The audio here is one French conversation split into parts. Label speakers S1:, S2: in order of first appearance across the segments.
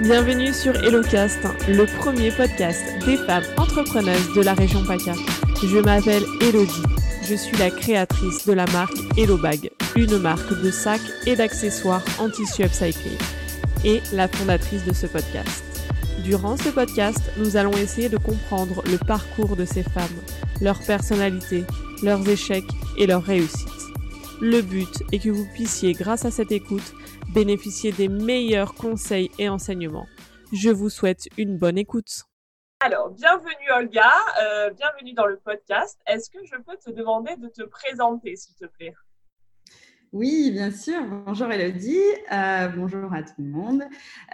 S1: Bienvenue sur HelloCast, le premier podcast des femmes entrepreneuses de la région PACA. Je m'appelle Elodie. Je suis la créatrice de la marque HelloBag, une marque de sacs et d'accessoires en tissu upcyclé, et la fondatrice de ce podcast. Durant ce podcast, nous allons essayer de comprendre le parcours de ces femmes, leur personnalité, leurs échecs et leurs réussites. Le but est que vous puissiez, grâce à cette écoute, bénéficier des meilleurs conseils et enseignements. Je vous souhaite une bonne écoute. Alors, bienvenue Olga, euh, bienvenue dans le podcast. Est-ce que je peux te demander de te présenter, s'il te plaît?
S2: Oui, bien sûr. Bonjour Elodie. Euh, bonjour à tout le monde.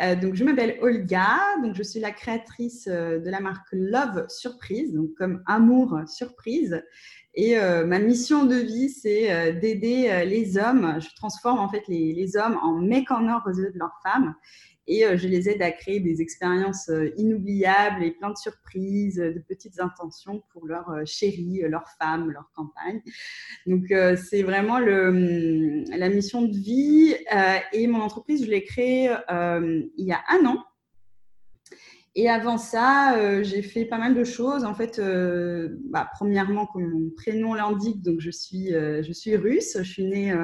S2: Euh, donc, je m'appelle Olga. Donc, je suis la créatrice de la marque Love Surprise, donc comme amour surprise. Et euh, ma mission de vie, c'est euh, d'aider euh, les hommes. Je transforme en fait les, hommes en mecs en or aux yeux de leurs femmes. Et je les aide à créer des expériences inoubliables et plein de surprises, de petites intentions pour leurs chéris, leurs femmes, leurs campagnes. Donc, c'est vraiment hum, la mission de vie. et mon entreprise, je l'ai créée il y a un an. Et avant ça, euh, j'ai fait pas mal de choses. En fait, euh, bah, premièrement, comme mon prénom l'indique, donc je suis, euh, je suis russe. Je suis née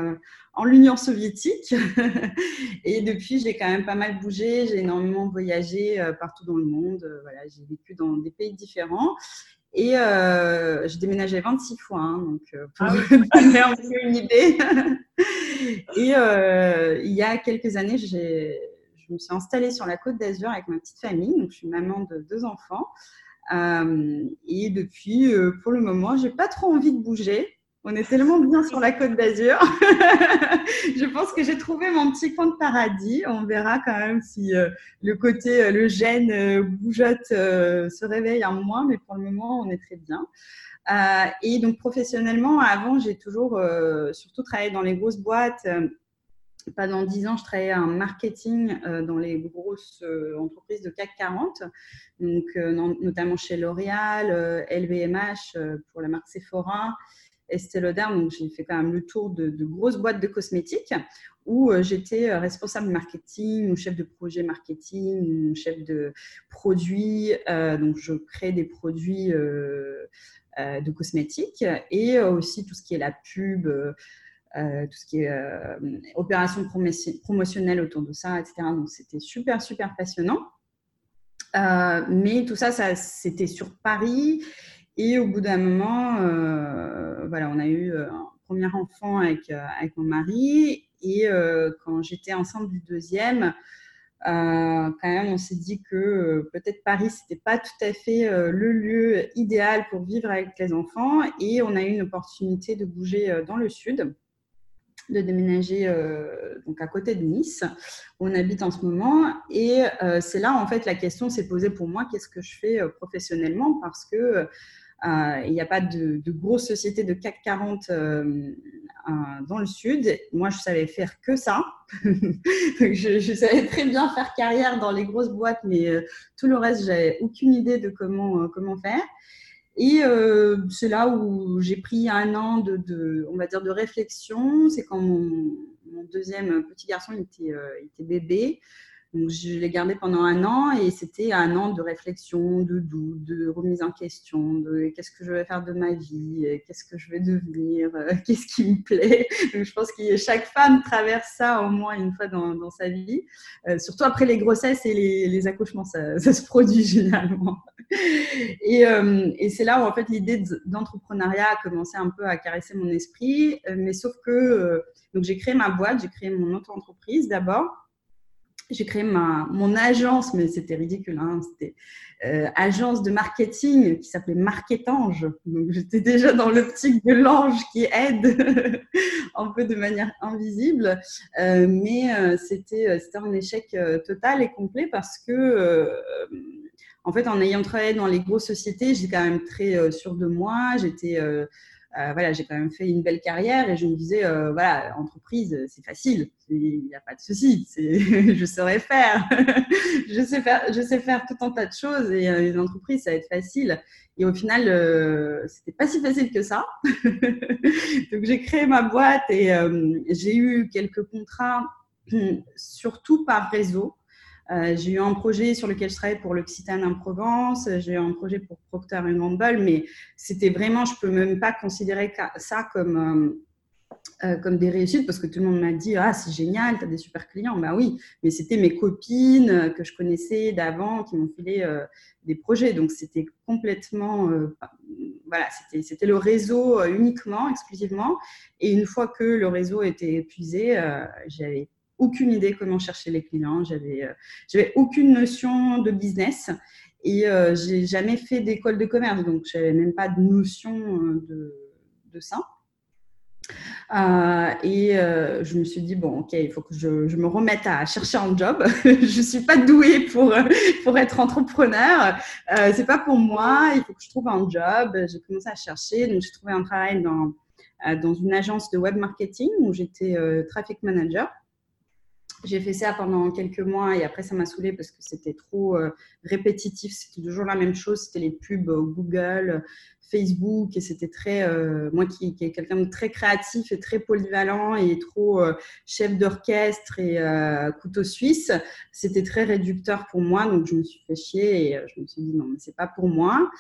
S2: en l'Union soviétique. et depuis, j'ai quand même pas mal bougé. J'ai énormément voyagé partout dans le monde. voilà, j'ai vécu dans des pays différents. Et j'ai déménagé 26 fois, hein, donc pour ah vous donner un peu une idée. et il y a quelques années, j'ai je me suis installée sur la côte d'Azur avec ma petite famille. Donc, je suis maman de deux enfants. Euh, et depuis, euh, pour le moment, j'ai pas trop envie de bouger. On est tellement bien sur la côte d'Azur. je pense que j'ai trouvé mon petit coin de paradis. On verra quand même si euh, le côté, le gène bougeotte se réveille un moins, mais pour le moment, on est très bien. et donc professionnellement, avant, j'ai toujours surtout travaillé dans les grosses boîtes pendant dix ans, je travaillais en marketing euh, dans les grosses euh, entreprises de CAC 40, donc, euh, notamment chez L'Oréal, LVMH pour la marque Sephora, Estée Lauder. Donc, j'ai fait quand même le tour de, grosses boîtes de cosmétiques où j'étais responsable marketing ou chef de projet marketing chef de produits. donc, je crée des produits de cosmétiques et aussi tout ce qui est la pub euh, tout ce qui est euh, opération promotionnelle autour de ça, etc. Donc, c'était super, super passionnant. Euh, mais tout ça, ça c'était sur Paris. Et au bout d'un moment, voilà, on a eu un premier enfant avec, avec mon mari. Et quand j'étais enceinte du deuxième, quand même, on s'est dit que peut-être Paris, c'était pas tout à fait le lieu idéal pour vivre avec les enfants. Et on a eu une opportunité de bouger dans le sud de déménager euh, donc à côté de Nice, où on habite en ce moment. Et euh, c'est là, en fait, la question s'est posée pour moi, qu'est-ce que je fais euh, professionnellement? Parce que il n'y a pas de, de grosses sociétés de CAC 40 dans le sud. Moi, je savais faire que ça. je, je, savais très bien faire carrière dans les grosses boîtes, mais tout le reste, j'avais aucune idée de comment, comment faire. Et euh, c'est là où j'ai pris un an de, on va dire, de réflexion. C'est quand mon, deuxième petit garçon était, euh, était bébé. Donc, je l'ai gardé pendant un an et c'était un an de réflexion, de doute, de remise en question, de qu'est-ce que je vais faire de ma vie, qu'est-ce que je vais devenir, qu'est-ce qui me plaît. Donc, je pense que chaque femme traverse ça au moins une fois dans, sa vie. Euh, surtout après les grossesses et les, accouchements, ça, se produit généralement. Et, euh, et c'est là où en fait l'idée d'entrepreneuriat a commencé un peu à caresser mon esprit. Euh, mais sauf que euh, donc j'ai créé ma boîte, j'ai créé mon auto-entreprise d'abord j'ai créé ma, mon agence, mais c'était ridicule, hein, c'était euh, agence de marketing qui s'appelait Marketange. Donc j'étais déjà dans l'optique de l'ange qui aide un peu de manière invisible, mais c'était c'était un échec total et complet parce que en fait en ayant travaillé dans les grosses sociétés, j'étais quand même très sûre de moi, j'étais euh, voilà, j'ai quand même fait une belle carrière et je me disais, euh, voilà, entreprise, c'est facile, il n'y a pas de souci, je saurais faire, je sais faire, je sais faire tout un tas de choses et euh, une entreprise, ça va être facile. Et au final, euh, c'était pas si facile que ça. Donc j'ai créé ma boîte et j'ai eu quelques contrats, surtout par réseau. J'ai eu un projet sur lequel je travaille pour l'Occitane en Provence, j'ai eu un projet pour Procter Gamble, mais c'était vraiment, je peux même pas considérer ça comme euh, comme des réussites parce que tout le monde m'a dit ah c'est génial tu as des super clients bah oui mais c'était mes copines euh, que je connaissais d'avant qui m'ont filé euh, des projets. Donc c'était complètement voilà c'était le réseau uniquement exclusivement. Et une fois que le réseau était épuisé j'avais aucune idée comment chercher les clients j'avais j'avais aucune notion de business et j'ai jamais fait d'école de commerce donc j'avais même pas de notion de de ça euh, et euh, je me suis dit, bon, ok, il faut que je, me remette à chercher un job. je ne suis pas douée pour, pour être entrepreneur. Euh, c'est pas pour moi. Il faut que je trouve un job. J'ai commencé à chercher. Donc, j'ai trouvé un travail dans, euh, dans une agence de web marketing où j'étais traffic manager. J'ai fait ça pendant quelques mois et après ça m'a saoulé parce que c'était trop répétitif. C'était toujours la même chose. C'était les pubs Google, Facebook et c'était très, euh, moi qui, qui est quelqu'un de très créatif et très polyvalent et trop euh, chef d'orchestre et euh, couteau suisse, c'était très réducteur pour moi. Donc je me suis fait chier et je me suis dit non, mais c'est pas pour moi.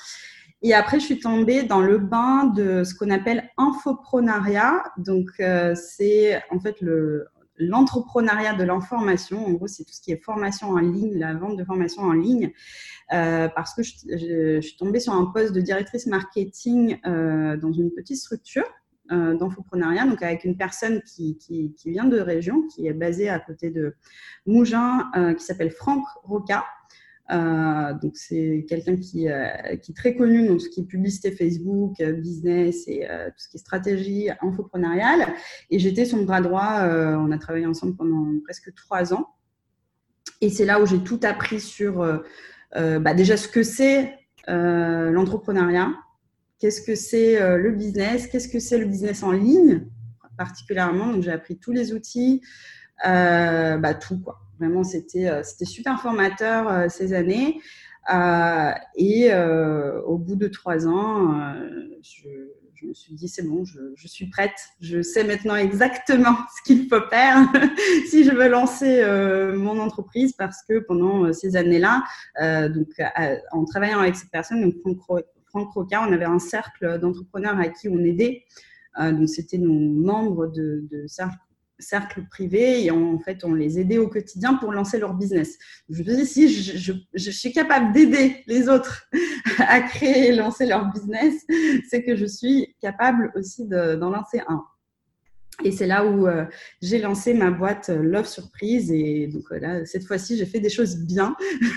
S2: Et après, je suis tombée dans le bain de ce qu'on appelle infoprenariat. Donc, c'est en fait le, l'entrepreneuriat de l'information. En gros, c'est tout ce qui est formation en ligne, la vente de formation en ligne. Euh, parce que je, suis tombée sur un poste de directrice marketing euh, dans une petite structure euh, d'infoprenariat, donc avec une personne qui, qui, vient de région, qui est basée à côté de Mougins, qui s'appelle Franck Roca. Euh, donc c'est quelqu'un qui, euh, qui, est très connu dans tout ce qui est publicité Facebook, euh, business et tout ce qui est stratégie infoprenariale. Et j'étais son bras droit. on a travaillé ensemble pendant presque trois ans. Et c'est là où j'ai tout appris sur bah, déjà ce que c'est l'entrepreneuriat, qu'est-ce que c'est le business, qu'est-ce que c'est le business en ligne particulièrement. Donc j'ai appris tous les outils, bah, tout quoi. Vraiment, c'était euh, c'était super formateur euh, ces années. Euh, et au bout de trois ans, je, me suis dit, c'est bon, je, suis prête. Je sais maintenant exactement ce qu'il faut faire si je veux lancer mon entreprise parce que pendant ces années-là, donc en travaillant avec cette personne, donc Franck, Franck Roca, on avait un cercle d'entrepreneurs à qui on aidait. donc c'était nos membres de, de cercle privé et en fait on les aidait au quotidien pour lancer leur business. Je me dis si je, suis capable d'aider les autres à créer et lancer leur business, c'est que je suis capable aussi d'en lancer un. Et c'est là où euh, j'ai lancé ma boîte euh, Love Surprise et donc euh, là cette fois-ci j'ai fait des choses bien.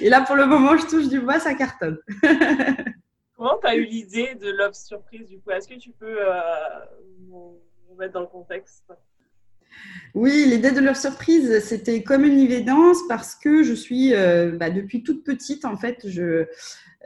S2: et là pour le moment je touche du bois, ça cartonne.
S1: Comment tu as eu l'idée de Love Surprise du coup? Est-ce que tu peux mettre dans le contexte
S2: oui, l'idée de leur surprise, c'était comme une évidence parce que je suis, euh, bah, depuis toute petite, en fait, je,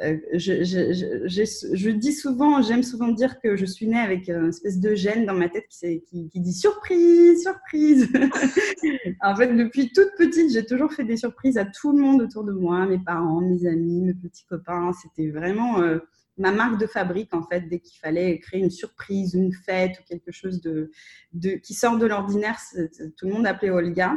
S2: euh, je, je, je, dis souvent, j'aime souvent dire que je suis née avec une espèce de gène dans ma tête qui, dit surprise, surprise. en fait, depuis toute petite, j'ai toujours fait des surprises à tout le monde autour de moi, mes parents, mes amis, mes petits copains. C'était vraiment... Euh, ma marque de fabrique en fait dès qu'il fallait créer une surprise, une fête ou quelque chose de, qui sort de l'ordinaire. Tout le monde appelait Olga.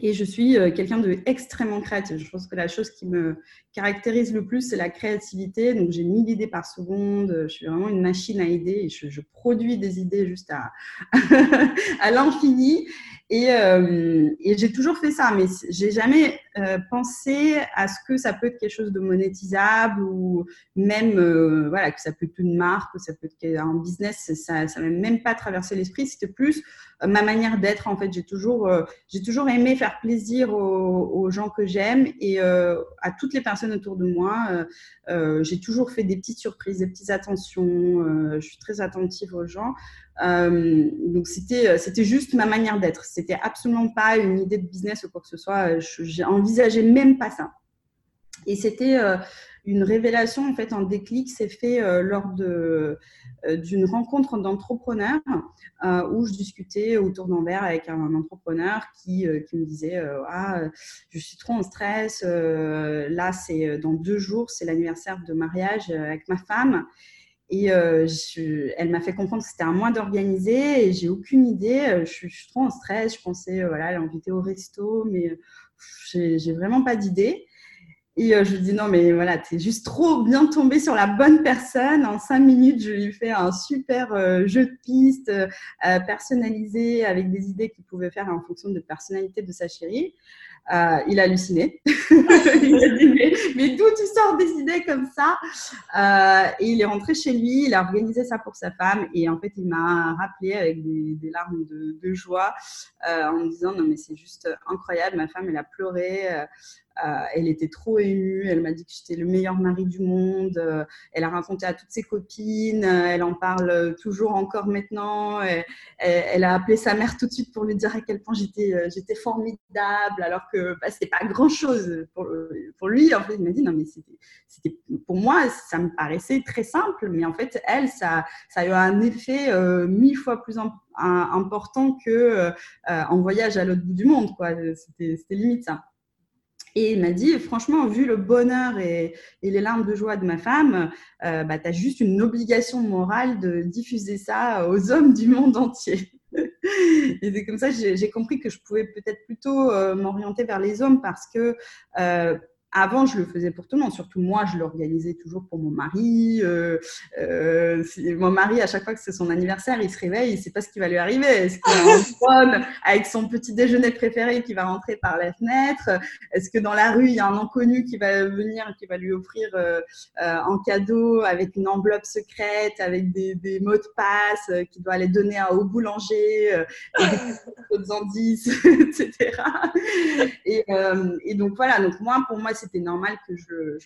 S2: Et je suis euh, quelqu'un de extrêmement créatif. Je pense que la chose qui me caractérise le plus, c'est la créativité. Donc, j'ai mille idées par seconde. Je suis vraiment une machine à idées et je, je produis des idées juste à, à l'infini. Et, euh, et j'ai toujours fait ça, mais j'ai jamais euh, pensé à ce que ça peut être quelque chose de monétisable ou même euh, voilà que ça peut être une marque, que ça peut être un business. Ça, ça m'a même pas traversé l'esprit. C'était plus ma manière d'être. En fait, j'ai toujours, j'ai toujours aimé faire plaisir aux, gens que j'aime et à toutes les personnes autour de moi. j'ai toujours fait des petites surprises, des petites attentions. je suis très attentive aux gens. Euh, donc c'était euh, c'était juste ma manière d'être. C'était absolument pas une idée de business ou quoi que ce soit. J'ai même pas ça. Et c'était euh, une révélation, en fait, un déclic s'est fait lors de d'une rencontre d'entrepreneurs où je discutais autour d'un verre avec un, entrepreneur qui, qui me disait ah je suis trop en stress là c'est dans deux jours c'est l'anniversaire de mariage avec ma femme Et elle m'a fait comprendre que c'était un mois d'organiser et j'ai aucune idée. Je suis, trop en stress. Je pensais, voilà, l'inviter au resto, mais j'ai vraiment pas d'idée. Et euh, je lui dis non, mais voilà, tu es juste trop bien tombé sur la bonne personne. En cinq minutes, je lui fais un super euh, jeu de pistes euh, personnalisé avec des idées qu'il pouvait faire en fonction de personnalité de sa chérie. Euh, il a halluciné. il a dit mais, d'où tu sors des idées comme ça? Et il est rentré chez lui, il a organisé ça pour sa femme et en fait il m'a rappelé avec des, larmes de, de joie en me disant non mais c'est juste incroyable, ma femme elle a pleuré. Euh, elle était trop émue, elle m'a dit que j'étais le meilleur mari du monde, euh, elle a raconté à toutes ses copines, euh, elle en parle toujours encore maintenant, elle, a appelé sa mère tout de suite pour lui dire à quel point j'étais, formidable, alors que bah, c'était pas grand-chose pour, pour, lui. En fait, il m'a dit non mais pour moi ça me paraissait très simple, mais en fait elle ça, a eu un effet mille fois plus important que en voyage à l'autre bout du monde c'était limite ça. Et il m'a dit, franchement, vu le bonheur et, les larmes de joie de ma femme, euh, bah, tu as juste une obligation morale de diffuser ça aux hommes du monde entier. et c'est comme ça j'ai compris que je pouvais peut-être plutôt euh, m'orienter vers les hommes parce que euh, avant, je le faisais pour tout le monde. Surtout moi, je l'organisais toujours pour mon mari. Euh, euh, mon mari, à chaque fois que c'est son anniversaire, il se réveille, il ne sait pas ce qui va lui arriver. Est-ce qu'il y a un avec son petit déjeuner préféré qui va rentrer par la fenêtre? Est-ce que dans la rue, il y a un inconnu qui va venir qui va lui offrir euh, en cadeau avec une enveloppe secrète, avec des, mots de passe qu'il doit aller donner au boulanger, des indices, etc. Et, et donc voilà, donc moi, pour moi, c'était normal que je,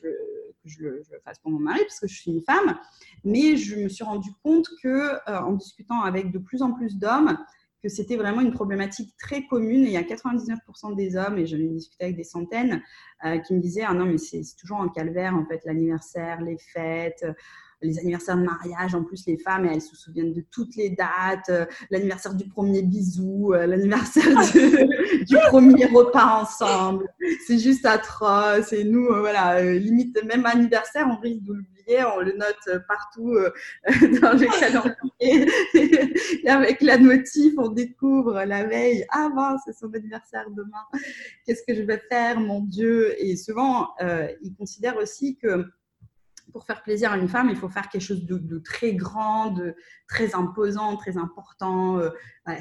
S2: je, le fasse pour mon mari parce que je suis une femme. Mais je me suis rendu compte que euh, en discutant avec de plus en plus d'hommes, que c'était vraiment une problématique très commune. Il y a 99% des hommes, et j'en ai discuté avec des centaines, euh, qui me disaient Ah non, mais c'est toujours un calvaire, en fait, l'anniversaire, les fêtes les anniversaires de mariage, en plus les femmes, elles se souviennent de toutes les dates, euh, l'anniversaire du premier bisou, euh, l'anniversaire du premier repas ensemble. C'est juste atroce. Et nous, euh, voilà, limite même anniversaire, on risque de l'oublier, on le note partout dans le calendrier. et avec la notif, on découvre la veille, ah ben, c'est son anniversaire demain. Qu'est-ce que je vais faire, mon Dieu? Et souvent, ils considèrent aussi que pour faire plaisir à une femme, il faut faire quelque chose de, très grand, de très imposant, très important. Euh,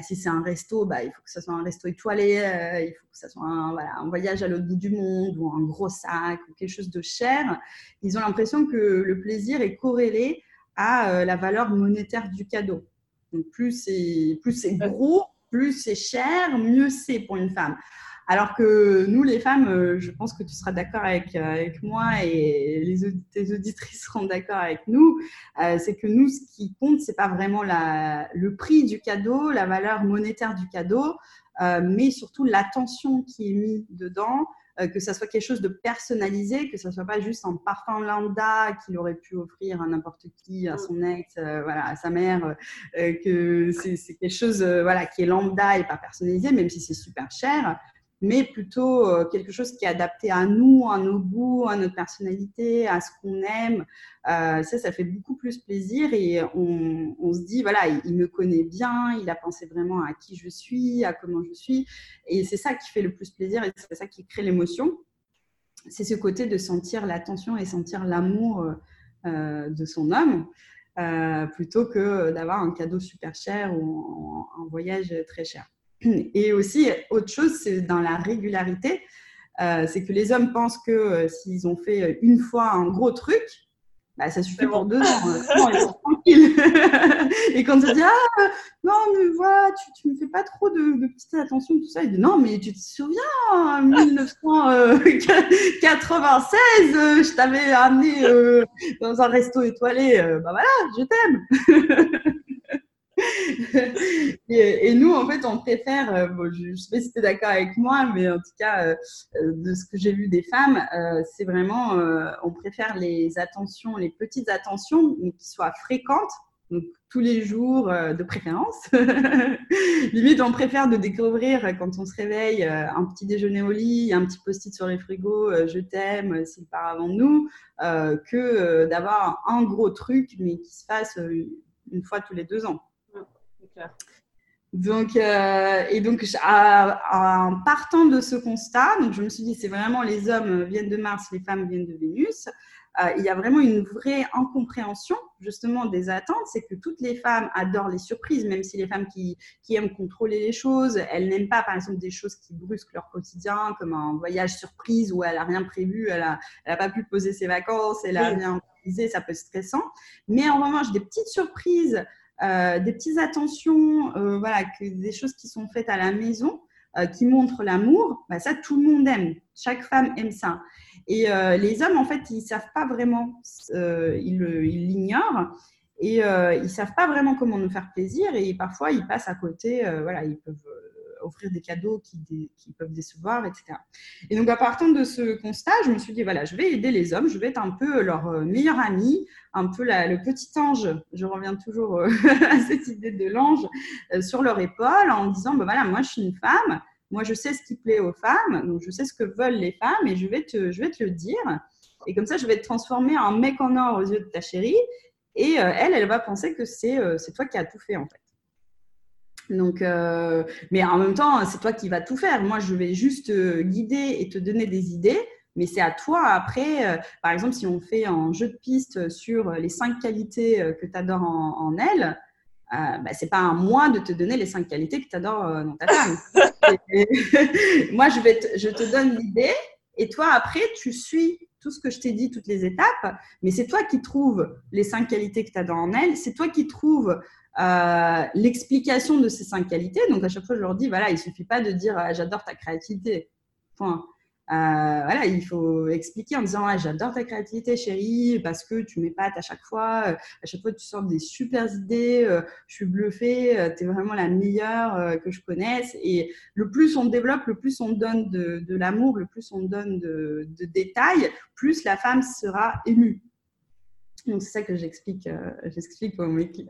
S2: si c'est un resto, bah, il faut que ce soit un resto étoilé, euh, il faut que ce soit un, voilà, un voyage à l'autre bout du monde ou un gros sac ou quelque chose de cher. Ils ont l'impression que le plaisir est corrélé à euh, la valeur monétaire du cadeau. Donc plus c'est gros, plus c'est cher, mieux c'est pour une femme. Alors que nous, les femmes, euh, je pense que tu seras d'accord avec, euh, avec moi et les tes auditrices seront d'accord avec nous, euh, c'est que nous, ce qui compte, c'est pas vraiment la, le prix du cadeau, la valeur monétaire du cadeau, mais surtout l'attention qui est mise dedans, que ça soit quelque chose de personnalisé, que ça soit pas juste un parfum lambda qu'il aurait pu offrir à n'importe qui, à son ex, voilà, à sa mère, que c'est quelque chose voilà, qui est lambda et pas personnalisé, même si c'est super cher mais plutôt euh, quelque chose qui est adapté à nous, à nos goûts, à notre personnalité, à ce qu'on aime. Euh, ça, ça fait beaucoup plus plaisir et on, se dit, voilà, il, me connaît bien, il a pensé vraiment à qui je suis, à comment je suis. Et c'est ça qui fait le plus plaisir et c'est ça qui crée l'émotion. C'est ce côté de sentir l'attention et sentir l'amour euh, de son homme. plutôt que d'avoir un cadeau super cher ou un voyage très cher. Et aussi, autre chose, c'est dans la régularité. Euh, c'est que les hommes pensent que euh, s'ils ont fait une fois un gros truc, bah, ça suffit pour deux ans. non, ils sont tranquilles. et quand tu dis Ah, non, mais voilà, tu ne me fais pas trop de, de petites attentions, tout ça, il dit Non, mais tu te souviens, en 1996, euh, je t'avais amené dans un resto étoilé. bah voilà, je t'aime. et, nous, en fait, on préfère, euh, je ne sais pas si tu es d'accord avec moi, mais en tout cas, euh, euh, de ce que j'ai vu des femmes, c'est vraiment, on préfère les attentions, les petites attentions, mais qui soient fréquentes, Donc, tous les jours de préférence. Limite, on préfère de découvrir quand on se réveille un petit déjeuner au lit, un petit post-it sur les frigos, je t'aime s'il part avant nous, que d'avoir un gros truc, mais qui se fasse une fois tous les deux ans. Donc, euh, et donc, en partant de ce constat, donc je me suis dit, c'est vraiment les hommes viennent de Mars, les femmes viennent de Vénus. Euh, il y a vraiment une vraie incompréhension justement des attentes, c'est que toutes les femmes adorent les surprises, même si les femmes qui, qui aiment contrôler les choses, elles n'aiment pas par exemple des choses qui brusquent leur quotidien, comme un voyage surprise où elle n'a rien prévu, elle n'a elle a pas pu poser ses vacances, elle n'a rien organisé, ça peut être stressant. Mais en revanche, des petites surprises euh, des petites attentions, euh, voilà, que des choses qui sont faites à la maison, euh, qui montrent l'amour, bah, ça tout le monde aime. Chaque femme aime ça. Et les hommes, en fait, ils savent pas vraiment, ils l'ignorent et ils savent pas vraiment comment nous faire plaisir et parfois ils passent à côté. voilà, ils peuvent offrir des cadeaux qui, peuvent décevoir, etc. Et donc, à partir de ce constat, je me suis dit, voilà, je vais aider les hommes, je vais être un peu leur euh, meilleur ami, un peu le petit ange, je reviens toujours euh, à cette idée de l'ange, euh, sur leur épaule en disant, ben voilà, moi je suis une femme, moi je sais ce qui plaît aux femmes, donc je sais ce que veulent les femmes et je vais te, je vais te le dire. Et comme ça, je vais te transformer en mec en or aux yeux de ta chérie. Et elle, elle va penser que c'est toi qui as tout fait en fait. Donc, euh, mais en même temps, c'est toi qui vas tout faire. Moi, je vais juste te guider et te donner des idées, mais c'est à toi après. Euh, par exemple, si on fait un jeu de piste sur les cinq qualités euh, que tu adores en, elle, euh, bah, c'est pas à moi de te donner les cinq qualités que tu adores dans ta femme. moi, je, vais te, je te donne l'idée et toi, après, tu suis tout ce que je t'ai dit, toutes les étapes, mais c'est toi qui trouves les cinq qualités que tu adores en elle, c'est toi qui trouves euh, l'explication de ces cinq qualités. Donc, à chaque fois, je leur dis, voilà, il suffit pas de dire ah, j'adore ta créativité. Point. Euh, voilà, il faut expliquer en disant ah, j'adore ta créativité, chérie, parce que tu m'épates à chaque fois. Euh, à chaque fois, tu sors des super idées. je suis bluffée. tu es vraiment la meilleure que je connaisse. Et le plus on développe, le plus on donne de, de l'amour, le plus on donne de, de détails, plus la femme sera émue. Donc, c'est ça que j'explique, euh, j'explique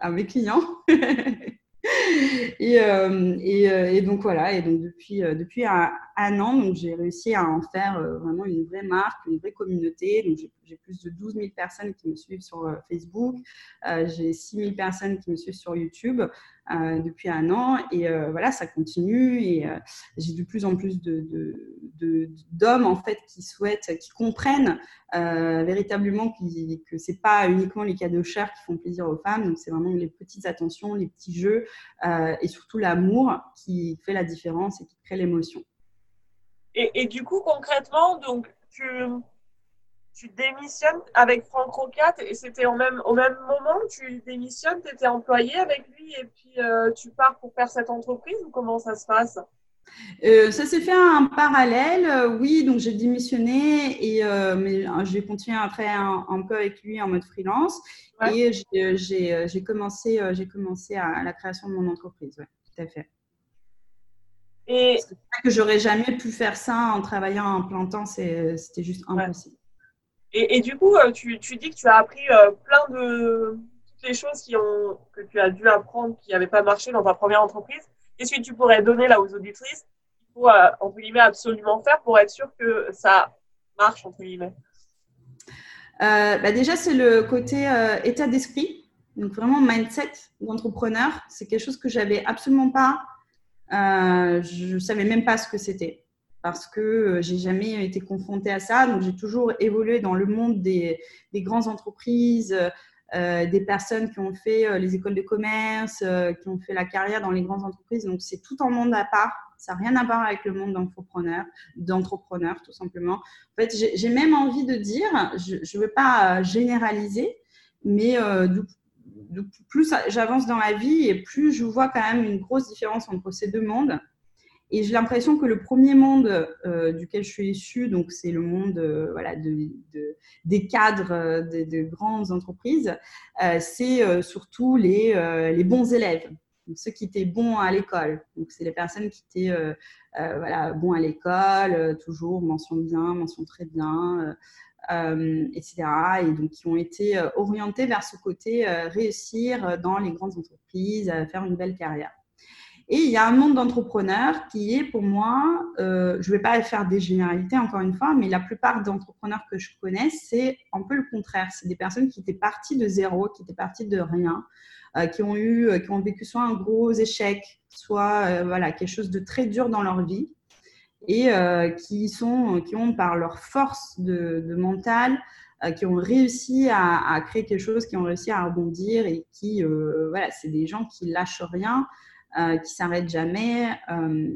S2: à mes clients. et, euh, euh, et, donc voilà, et donc depuis, depuis un, an, j'ai réussi à en faire vraiment une vraie marque, une vraie communauté. Plus de 12 000 personnes qui me suivent sur Facebook, j'ai 6 000 personnes qui me suivent sur YouTube. Euh, depuis un an. Et euh, voilà, ça continue. Et euh, j'ai de plus en plus d'hommes en fait qui souhaitent, qui comprennent véritablement que c'est pas uniquement les cadeaux chers qui font plaisir aux femmes. Donc c'est vraiment les petites attentions, les petits jeux et surtout l'amour qui fait la différence et qui crée l'émotion.
S3: Et, et, du coup, concrètement, donc tu tu démissionnes avec Franck Rocat et c'était au même, au même moment tu démissionnes, tu étais employé avec lui et puis euh, tu pars pour faire cette entreprise ou comment ça se passe?
S2: Euh, ça s'est fait en parallèle, euh, oui, donc j'ai démissionné et mais j'ai continué après un, peu avec lui en mode freelance et j'ai commencé, j'ai commencé à, la création de mon entreprise, ouais, tout à fait. Et c'est que j'aurais jamais pu faire ça en travaillant en plein temps, c'était juste impossible.
S3: Et, du coup, euh, tu, dis que tu as appris euh, plein de toutes les choses que tu as dû apprendre qui n'avaient pas marché dans ta première entreprise. Qu'est-ce que tu pourrais donner là aux auditrices qu'il faut, euh, entre guillemets, absolument faire pour être sûr que ça marche, entre guillemets?
S2: Bah Déjà, c'est le côté état d'esprit. Donc, vraiment, mindset d'entrepreneur. C'est quelque chose que j'avais absolument pas. je ne savais même pas ce que c'était parce que euh, j'ai jamais été confrontée à ça. Donc, j'ai toujours évolué dans le monde des, grandes entreprises, euh, des personnes qui ont fait euh, les écoles de commerce, qui ont fait la carrière dans les grandes entreprises. Donc, c'est tout un monde à part. Ça n'a rien à voir avec le monde d'entrepreneurs, d'entrepreneurs tout simplement. En fait, j'ai même envie de dire, je ne veux pas généraliser, mais plus j'avance dans la vie et plus je vois quand même une grosse différence entre ces deux mondes. Et j'ai l'impression que le premier monde euh, duquel je suis issue, donc c'est le monde euh, voilà, de, des cadres euh, de, grandes entreprises, c'est surtout les, les, bons élèves, ceux qui étaient bons à l'école. Donc c'est les personnes qui étaient voilà, bons à l'école, toujours mention bien, mention très bien. etc. Et donc qui ont été orientés vers ce côté réussir dans les grandes entreprises, faire une belle carrière. Et il y a un monde d'entrepreneurs qui est pour moi, euh, je ne vais pas faire des généralités encore une fois, mais la plupart d'entrepreneurs que je connais, c'est un peu le contraire. C'est des personnes qui étaient parties de zéro, qui étaient parties de rien, euh, qui ont eu, euh, qui ont vécu soit un gros échec, soit voilà quelque chose de très dur dans leur vie, et qui sont, qui ont par leur force de, mental, qui ont réussi à, à, créer quelque chose, qui ont réussi à rebondir et qui, voilà, c'est des gens qui lâchent rien, euh, qui s'arrêtent jamais euh,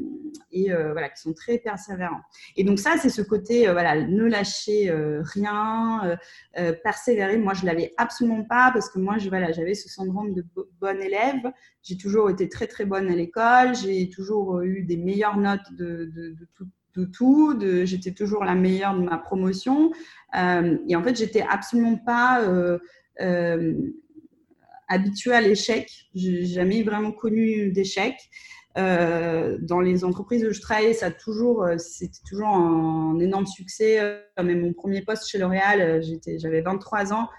S2: et euh, voilà, qui sont très persévérants. Et donc ça, c'est ce côté, voilà, ne lâcher rien, persévérer. Moi, je l'avais absolument pas parce que moi, voilà, j'avais ce syndrome de bonne élève. J'ai toujours été très très bonne à l'école. J'ai toujours eu des meilleures notes de, tout j'étais toujours la meilleure de ma promotion. et en fait, j'étais absolument pas habituée à l'échec. J'ai jamais vraiment connu d'échec. Euh, dans les entreprises où je travaillais, euh, c'était toujours un, énorme succès. Euh, mon premier poste chez L'Oréal, j'avais 23 ans.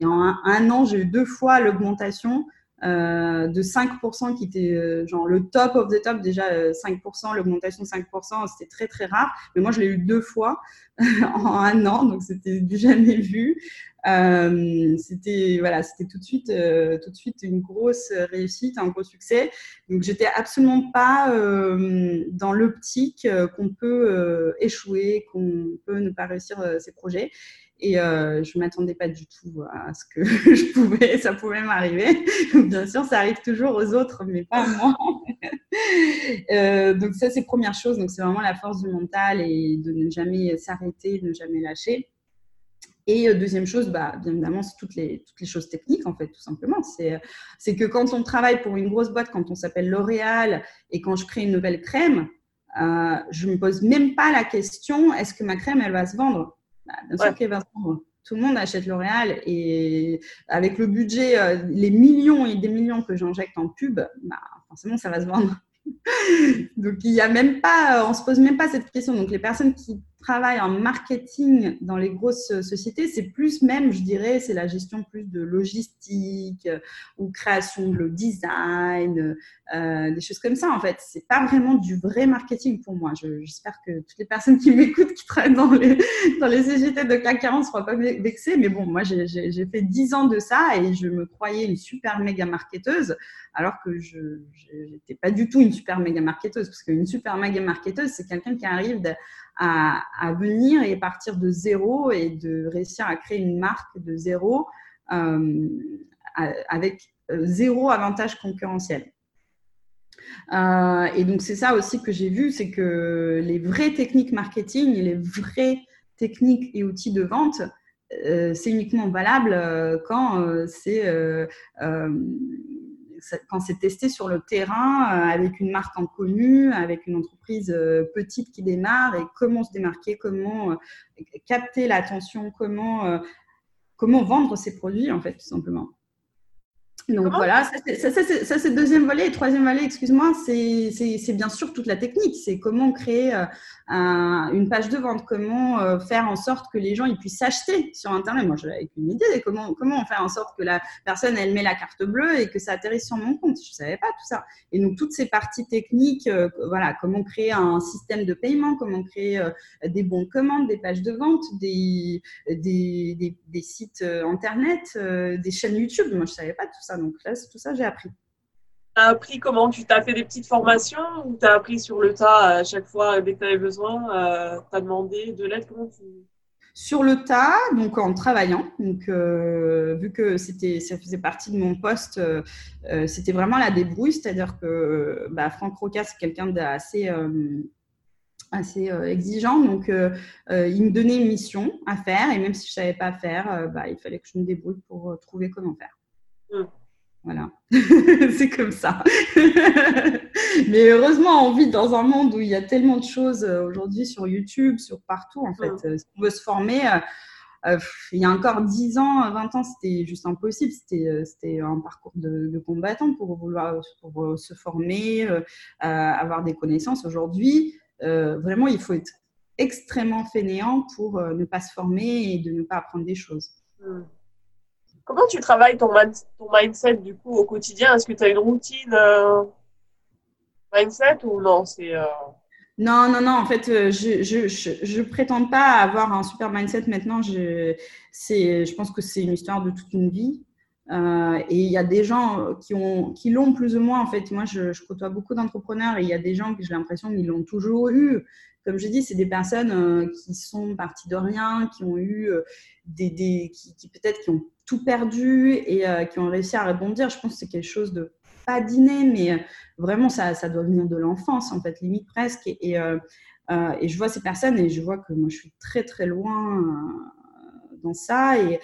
S2: Et en un, an, j'ai eu deux fois l'augmentation de 5% qui était genre le top of the top. Déjà 5%, l'augmentation de 5%, c'était très très rare. Mais moi, je l'ai eu deux fois en un an, donc c'était du jamais vu. Euh, c'était voilà, tout de suite, euh, tout de suite une grosse réussite, un gros succès. Donc j'étais absolument pas euh, dans l'optique qu'on peut échouer, qu'on peut ne pas réussir ses projets. Et je m'attendais pas du tout à ce que je pouvais, ça pouvait m'arriver. Bien sûr, ça arrive toujours aux autres, mais pas à moi. donc ça, c'est première chose. Donc c'est vraiment la force du mental et de ne jamais s'arrêter, de ne jamais lâcher. Et euh, deuxième chose, bah, bien évidemment, c'est toutes les, toutes les choses techniques, en fait, tout simplement. C'est, que quand on travaille pour une grosse boîte, quand on s'appelle L'Oréal, et quand je crée une nouvelle crème, euh, je ne me pose même pas la question, est-ce que ma crème, elle va se vendre? Bien sûr vendre. Tout le monde achète L'Oréal et avec le budget, euh, les millions et des millions que j'injecte en pub, bah, forcément, ça va se vendre. Donc, il y a même pas, on se pose même pas cette question. Donc, les personnes qui travail en marketing dans les grosses sociétés, c'est plus même, je dirais, c'est la gestion plus de logistique euh, ou création de design, euh, des choses comme ça. En fait, c'est pas vraiment du vrai marketing pour moi. J'espère que toutes les personnes qui m'écoutent, qui travaillent dans les dans les sociétés de CAC 40, ne seront pas vexées. Mais bon, moi, j'ai fait 10 ans de ça et je me croyais une super méga marketeuse, alors que je n'étais pas du tout une super méga marketeuse, parce qu'une super méga marketeuse, c'est quelqu'un qui arrive de, à, venir et partir de zéro et de réussir à créer une marque de zéro euh, avec euh, zéro avantage concurrentiel. Euh, et donc c'est ça aussi que j'ai vu, c'est que les vraies techniques marketing et les vraies techniques et outils de vente, c'est uniquement valable quand c'est quand c'est testé sur le terrain euh, avec une marque inconnue, avec une entreprise euh, petite qui démarre et comment se démarquer, comment euh, capter l'attention, comment, comment vendre ses produits en fait tout simplement. Donc voilà, ça c'est le deuxième volet. Et troisième volet, excuse-moi, c'est bien sûr toute la technique. C'est comment créer euh, une page de vente, comment euh, faire en sorte que les gens ils puissent s'acheter sur Internet. Moi, j'avais une idée. Comment, comment faire en sorte que la personne, elle met la carte bleue et que ça atterrisse sur mon compte. Je ne savais pas tout ça. Et donc, toutes ces parties techniques, euh, voilà, comment créer un système de paiement, comment créer des bons de commande, des pages de vente, des, des, des sites Internet, des chaînes YouTube. Moi, je ne savais pas tout ça. Donc là, tout ça, j'ai appris.
S3: Tu as appris comment Tu t'as fait des petites formations ou tu as appris sur le tas à chaque fois dès que tu avais besoin euh, Tu as demandé de l'aide Comment tu
S2: sur le tas, donc en travaillant. Donc, euh, vu que c'était, ça faisait partie de mon poste, euh, c'était vraiment la débrouille. C'est-à-dire que bah, Franck Roca, c'est quelqu'un d'assez assez exigeant. Donc, il me donnait une mission à faire. Et même si je ne savais pas faire, bah, il fallait que je me débrouille pour trouver comment faire. Mmh. Voilà, c'est comme ça. Mais heureusement, on vit dans un monde où il y a tellement de choses euh, aujourd'hui sur YouTube, sur partout. En fait, euh, si on veut se former, euh, il y a encore 10 ans, 20 ans, c'était juste impossible. C'était un parcours de, combattant pour vouloir pour se former, avoir des connaissances. Aujourd'hui, vraiment, il faut être extrêmement fainéant pour ne pas se former et de ne pas apprendre des choses.
S3: Comment tu travailles ton, mindset du coup au quotidien? Est-ce que tu as une routine mindset ou non? C'est
S2: non, non, non. En fait, euh, je je, je, prétends pas avoir un super mindset maintenant. Je, je pense que c'est une histoire de toute une vie. Euh, et il y a des gens qui ont qui l'ont plus ou moins. En fait, moi, je, je côtoie beaucoup d'entrepreneurs et il y a des gens que j'ai l'impression qu'ils l'ont toujours eu. Comme je dis, c'est des personnes euh, qui sont parties de rien, qui ont eu des, des qui, qui peut-être qui ont tout perdu et qui ont réussi à rebondir. Je pense que c'est quelque chose de pas dîner, mais euh, vraiment, ça, ça doit venir de l'enfance, en fait, limite presque. Et, euh, euh, et, je vois ces personnes et je vois que moi, je suis très, très loin dans ça. Et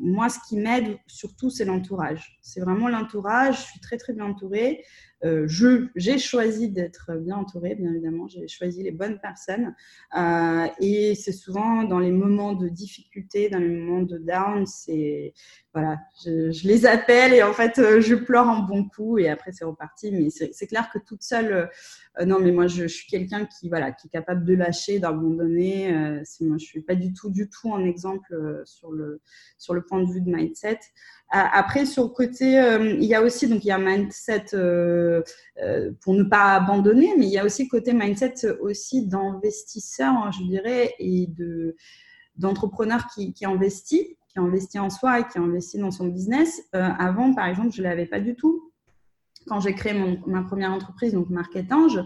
S2: moi, ce qui m'aide surtout, c'est l'entourage. C'est vraiment l'entourage. Je suis très, très bien entourée. Euh, j'ai choisi d'être bien entourée, bien évidemment. J'ai choisi les bonnes personnes. Euh, et c'est souvent dans les moments de difficulté, dans les moments de down, c'est voilà, je, les appelle et en fait, euh, je pleure en bon coup et après c'est reparti. Mais c'est clair que toute seule, non, mais moi je, suis quelqu'un qui voilà, qui est capable de lâcher, d'abandonner. moi, je suis pas du tout, du tout un exemple sur le sur le point de vue de mindset. Après, sur le côté, euh, il y a aussi donc il y a mindset euh, euh, pour ne pas abandonner, mais il y a aussi côté mindset aussi d'investisseur, hein, je dirais, et de d'entrepreneur qui, qui investit, qui investit en soi et qui investit dans son business. avant, par exemple, je l'avais pas du tout. Quand j'ai créé mon, ma première entreprise, donc Marketange,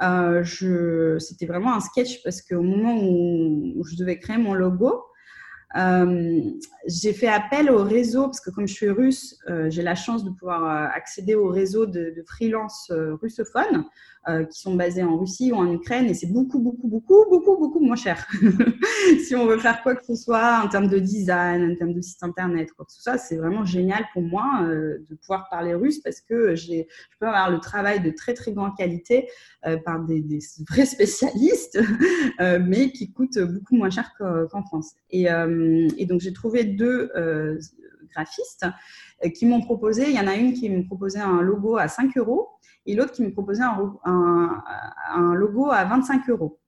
S2: je, c'était vraiment un sketch parce qu'au moment où, je devais créer mon logo, euh, j'ai fait appel au réseau, parce que comme je suis russe, euh, j'ai la chance de pouvoir euh, accéder au réseau de, de freelance russophones qui sont basés en Russie ou en Ukraine, et c'est beaucoup, beaucoup, beaucoup, beaucoup, beaucoup moins cher. si on veut faire quoi que ce soit en termes de design, en termes de site internet, quoi que c'est vraiment génial pour moi de pouvoir parler russe parce que je peux avoir le travail de très, très grande qualité par des, vrais spécialistes, mais qui coûtent beaucoup moins cher qu'en France. Euh, et donc, j'ai trouvé deux euh, graphistes euh, qui m'ont proposé, il y en a une qui me proposait un logo à 5 euros et l'autre qui me proposait un, logo à 25 euros.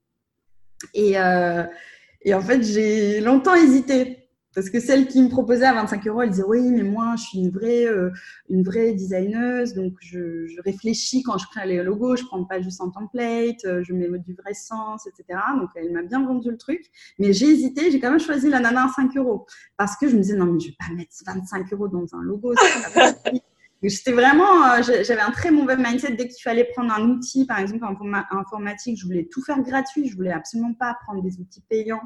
S2: Et en fait, j'ai longtemps hésité parce que celle qui me proposait à 25 euros, elle disait oui, mais moi, je suis une vraie, euh, une vraie designeuse, donc je, réfléchis quand je crée les logos, je prends pas juste un template, euh, je mets du vrai sens, etc. Donc elle m'a bien vendu le truc, mais j'ai hésité, j'ai quand même choisi la nana à 5 euros parce que je me disais non mais je vais pas mettre 25 euros dans un logo. J'étais vraiment, euh, j'avais un très mauvais mindset dès qu'il fallait prendre un outil, par exemple en informatique, je voulais tout faire gratuit, je voulais absolument pas prendre des outils payants.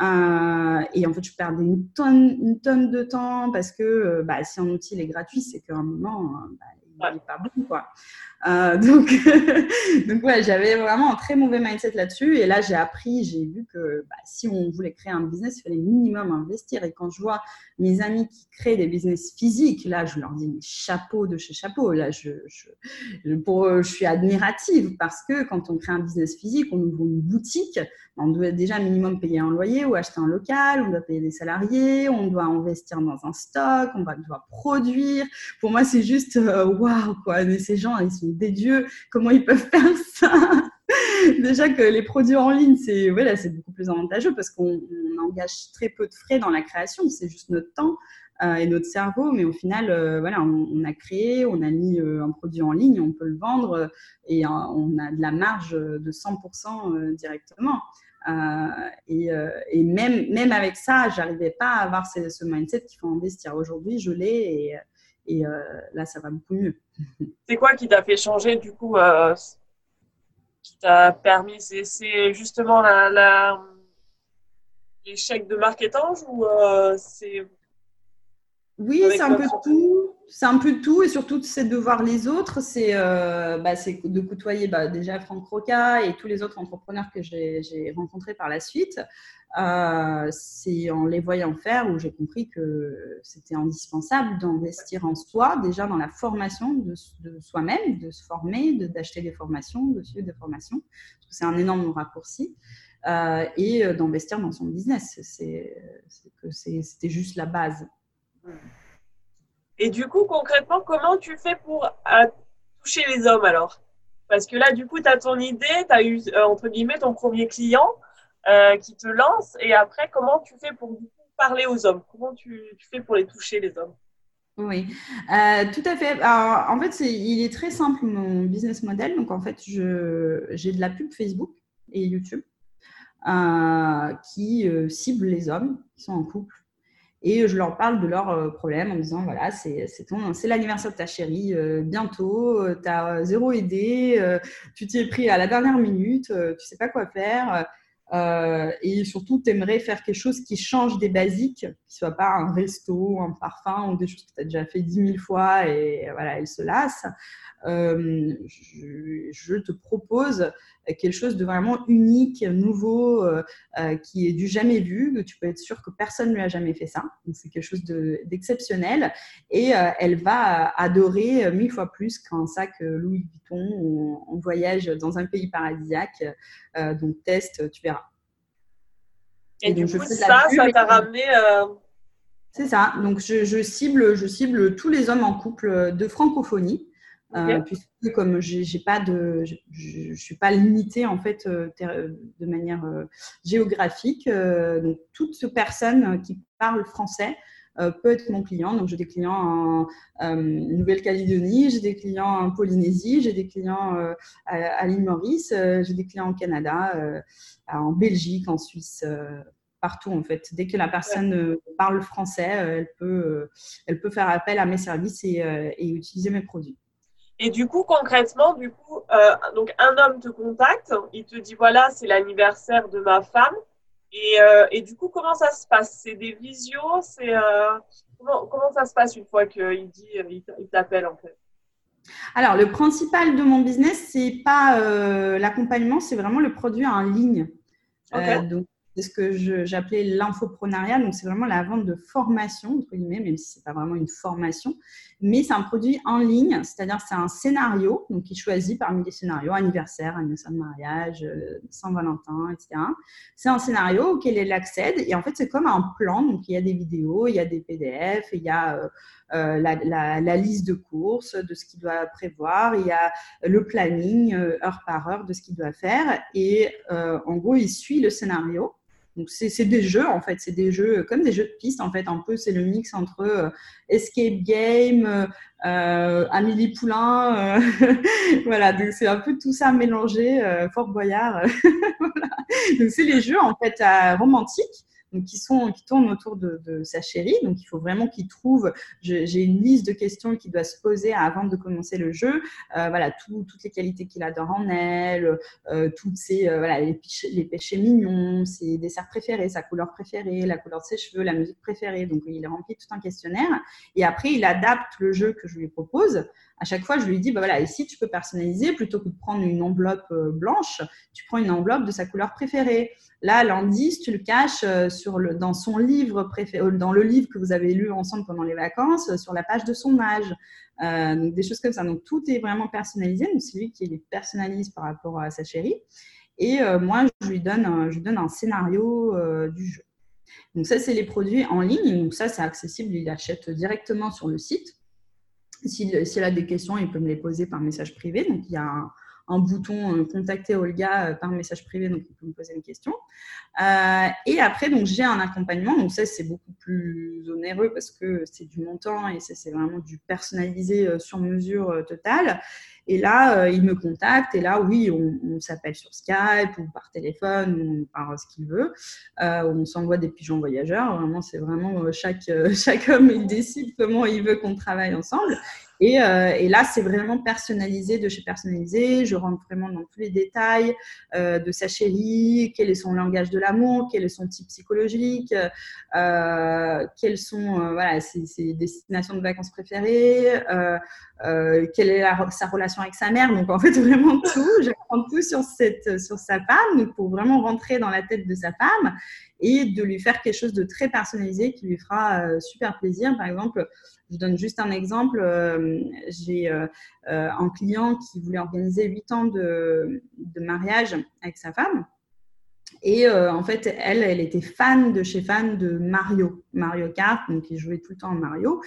S2: Euh, et en fait, je perdais une tonne, une tonne de temps parce que euh, bah, si un outil est gratuit, c'est qu'à un moment, euh, bah, il n'est pas bon. Quoi. Euh, donc, donc ouais, j'avais vraiment un très mauvais mindset là-dessus. Et là, j'ai appris, j'ai vu que bah, si on voulait créer un business, il fallait minimum investir. Et quand je vois mes amis qui créent des business physiques, là, je leur dis, mais chapeau de chez chapeau. Là, je, je, je suis admirative parce que quand on crée un business physique, on ouvre une boutique, on doit déjà minimum payer un loyer ou acheter un local, on doit payer des salariés, on doit investir dans un stock, on devoir produire. Pour moi, c'est juste euh, waouh, quoi. Mais ces gens, ils sont des dieux, comment ils peuvent faire ça? Déjà que les produits en ligne, c'est voilà, c'est beaucoup plus avantageux parce qu'on engage très peu de frais dans la création, c'est juste notre temps euh, et notre cerveau, mais au final, euh, voilà, on, a créé, on a mis euh, un produit en ligne, on peut le vendre et on a de la marge de 100% directement. Et, même, même avec ça, j'arrivais pas à avoir ce, ce mindset qu'il faut investir. Aujourd'hui, je l'ai et euh, là, ça va beaucoup mieux.
S3: C'est quoi qui t'a fait changer du coup euh, Qui t'a permis C'est justement l'échec de marketing ou euh, c'est
S2: oui, c'est un peu tout. C'est un peu tout et surtout c'est de voir les autres. C'est bah, de côtoyer bah, déjà Franck Roca et tous les autres entrepreneurs que j'ai rencontrés par la suite. Euh, c'est en les voyant faire où j'ai compris que c'était indispensable d'investir en soi, déjà dans la formation de, soi-même, de se former, d'acheter des formations, de suivre des formations. C'est un énorme raccourci. Euh, et euh, d'investir dans son business. C'était juste la base.
S3: Et du coup, concrètement, comment tu fais pour toucher les hommes alors? Parce que là, du coup, tu as ton idée, tu as eu, entre guillemets, ton premier client qui te lance. Et après, comment tu fais pour parler aux hommes? Comment tu, fais pour les toucher, les hommes?
S2: Oui, tout à fait. en fait, il est très simple mon business model. Donc, en fait, j'ai de la pub Facebook et YouTube qui cible les hommes qui sont en couple et je leur parle de leurs euh, problèmes en disant voilà, c'est l'anniversaire de ta chérie euh, bientôt, euh, tu as zéro idée, tu t'y es pris à la dernière minute, tu sais pas quoi faire. et surtout, tu aimerais faire quelque chose qui change des basiques, qui soit pas un resto, un parfum ou des choses que tu as déjà fait dix mille fois et voilà, elle se lasse. Je, je, te propose quelque chose de vraiment unique, nouveau, euh, euh, qui est du jamais vu. Tu peux être sûr que personne ne lui a jamais fait ça. Donc, c'est quelque chose d'exceptionnel. et euh, elle va adorer mille fois plus qu'un sac Louis Vuitton ou en voyage dans un pays paradisiaque. donc, test, tu verras.
S3: Et, du coup, ça, ça t'a ramené.
S2: C'est ça. Donc, je, cible, je cible tous les hommes en couple de francophonie. Euh, puisque comme j'ai pas de, je, ne suis pas limitée en fait euh, de manière euh, géographique, donc toute personne qui parle français peut être mon client. Donc j'ai des clients en Nouvelle-Calédonie, j'ai des clients en Polynésie, j'ai des clients à, l'île Maurice, j'ai des clients au Canada, en Belgique, en Suisse partout en fait. Dès que la personne parle français, elle, peut, elle peut faire appel à mes services et, et utiliser mes produits.
S3: Et du coup, concrètement, du coup, euh, donc un homme te contacte, il te dit voilà, c'est l'anniversaire de ma femme. Et, euh, et, du coup, comment ça se passe? C'est des visios? C'est euh, comment, comment, ça se passe une fois qu'il dit, il t'appelle en fait?
S2: Alors, le principal de mon business, c'est pas l'accompagnement, c'est vraiment le produit en ligne. donc, c'est ce que j'appelais l'infoprenariat. Donc, c'est vraiment la vente de formation, entre guillemets, même si ce n'est pas vraiment une formation. Mais c'est un produit en ligne, c'est-à-dire c'est un scénario, donc qui choisit parmi les scénarios, anniversaire, anniversaire de mariage, euh, Saint-Valentin, etc. C'est un scénario auquel elle accède. Et en fait, c'est comme un plan. Donc, il y a des vidéos, il y a des PDF, il y a euh, euh, la, liste de courses, de ce qu'il doit prévoir, il y a le planning heure par heure de ce qu'il doit faire. Et en gros, il suit le scénario. Donc c'est des jeux en fait, c'est des jeux comme des jeux de piste en fait, un peu c'est le mix entre euh, escape game, euh, Amélie Poulain, euh, voilà, donc c'est un peu tout ça mélangé, Fort Boyard, voilà. Donc c'est les jeux en fait romantiques donc qui, sont, qui tournent autour de, sa chérie. Donc, il faut vraiment qu'il trouve. J'ai une liste de questions qu'il doit se poser avant de commencer le jeu. Euh, voilà, toutes les qualités qu'il adore en elle, euh, toutes ses, euh, voilà, les, les, péchés mignons, ses desserts préférés, sa couleur préférée, la couleur de ses cheveux, la musique préférée. Donc, il remplit tout un questionnaire. Et après, il adapte le jeu que je lui propose à chaque fois, je lui dis, bah voilà, ici, tu peux personnaliser, plutôt que de prendre une enveloppe euh, blanche, tu prends une enveloppe de sa couleur préférée. Là, l'indice, tu le caches euh, dans son livre préféré, euh, dans le livre que vous avez lu ensemble pendant les vacances, sur la page de son âge. donc, des choses comme ça. Donc, tout est vraiment personnalisé. Donc, c'est lui qui les personnalise par rapport à sa chérie. Et moi, je lui donne un scénario du jeu. Donc, ça, c'est les produits en ligne. Donc, ça, c'est accessible. Il achète directement sur le site. S'il a des questions, il peut me les poser par message privé. Donc, il y a bouton euh, contacter Olga euh, par message privé, donc il peut me poser une question. Euh, et après, donc j'ai un accompagnement. Donc ça, c'est beaucoup plus onéreux parce que c'est du montant et ça, c'est vraiment du personnalisé sur mesure totale. Et là, il me contacte et là, oui, on, s'appelle sur Skype ou par téléphone ou par ce qu'il veut. on s'envoie des pigeons voyageurs. Vraiment, c'est vraiment chaque, chaque homme, il décide comment il veut qu'on travaille ensemble. Euh, et, là, c'est vraiment personnalisé de chez personnalisé. Je rentre vraiment dans tous les détails euh, de sa chérie, quel est son langage de l'amour, quel est son type psychologique, euh, quelles sont voilà, ses, destinations de vacances préférées, quelle est sa relation avec sa mère. Donc, en fait, vraiment tout. J'apprends tout sur, sa femme pour vraiment rentrer dans la tête de sa femme et de lui faire quelque chose de très personnalisé qui lui fera super plaisir. Par exemple, je donne juste un exemple. Euh, j'ai euh, euh, un client qui voulait organiser 8 ans de, mariage avec sa femme. Et euh, en fait, elle, elle était fan de chez fan de Mario, Mario Kart, donc il jouait tout le temps Mario.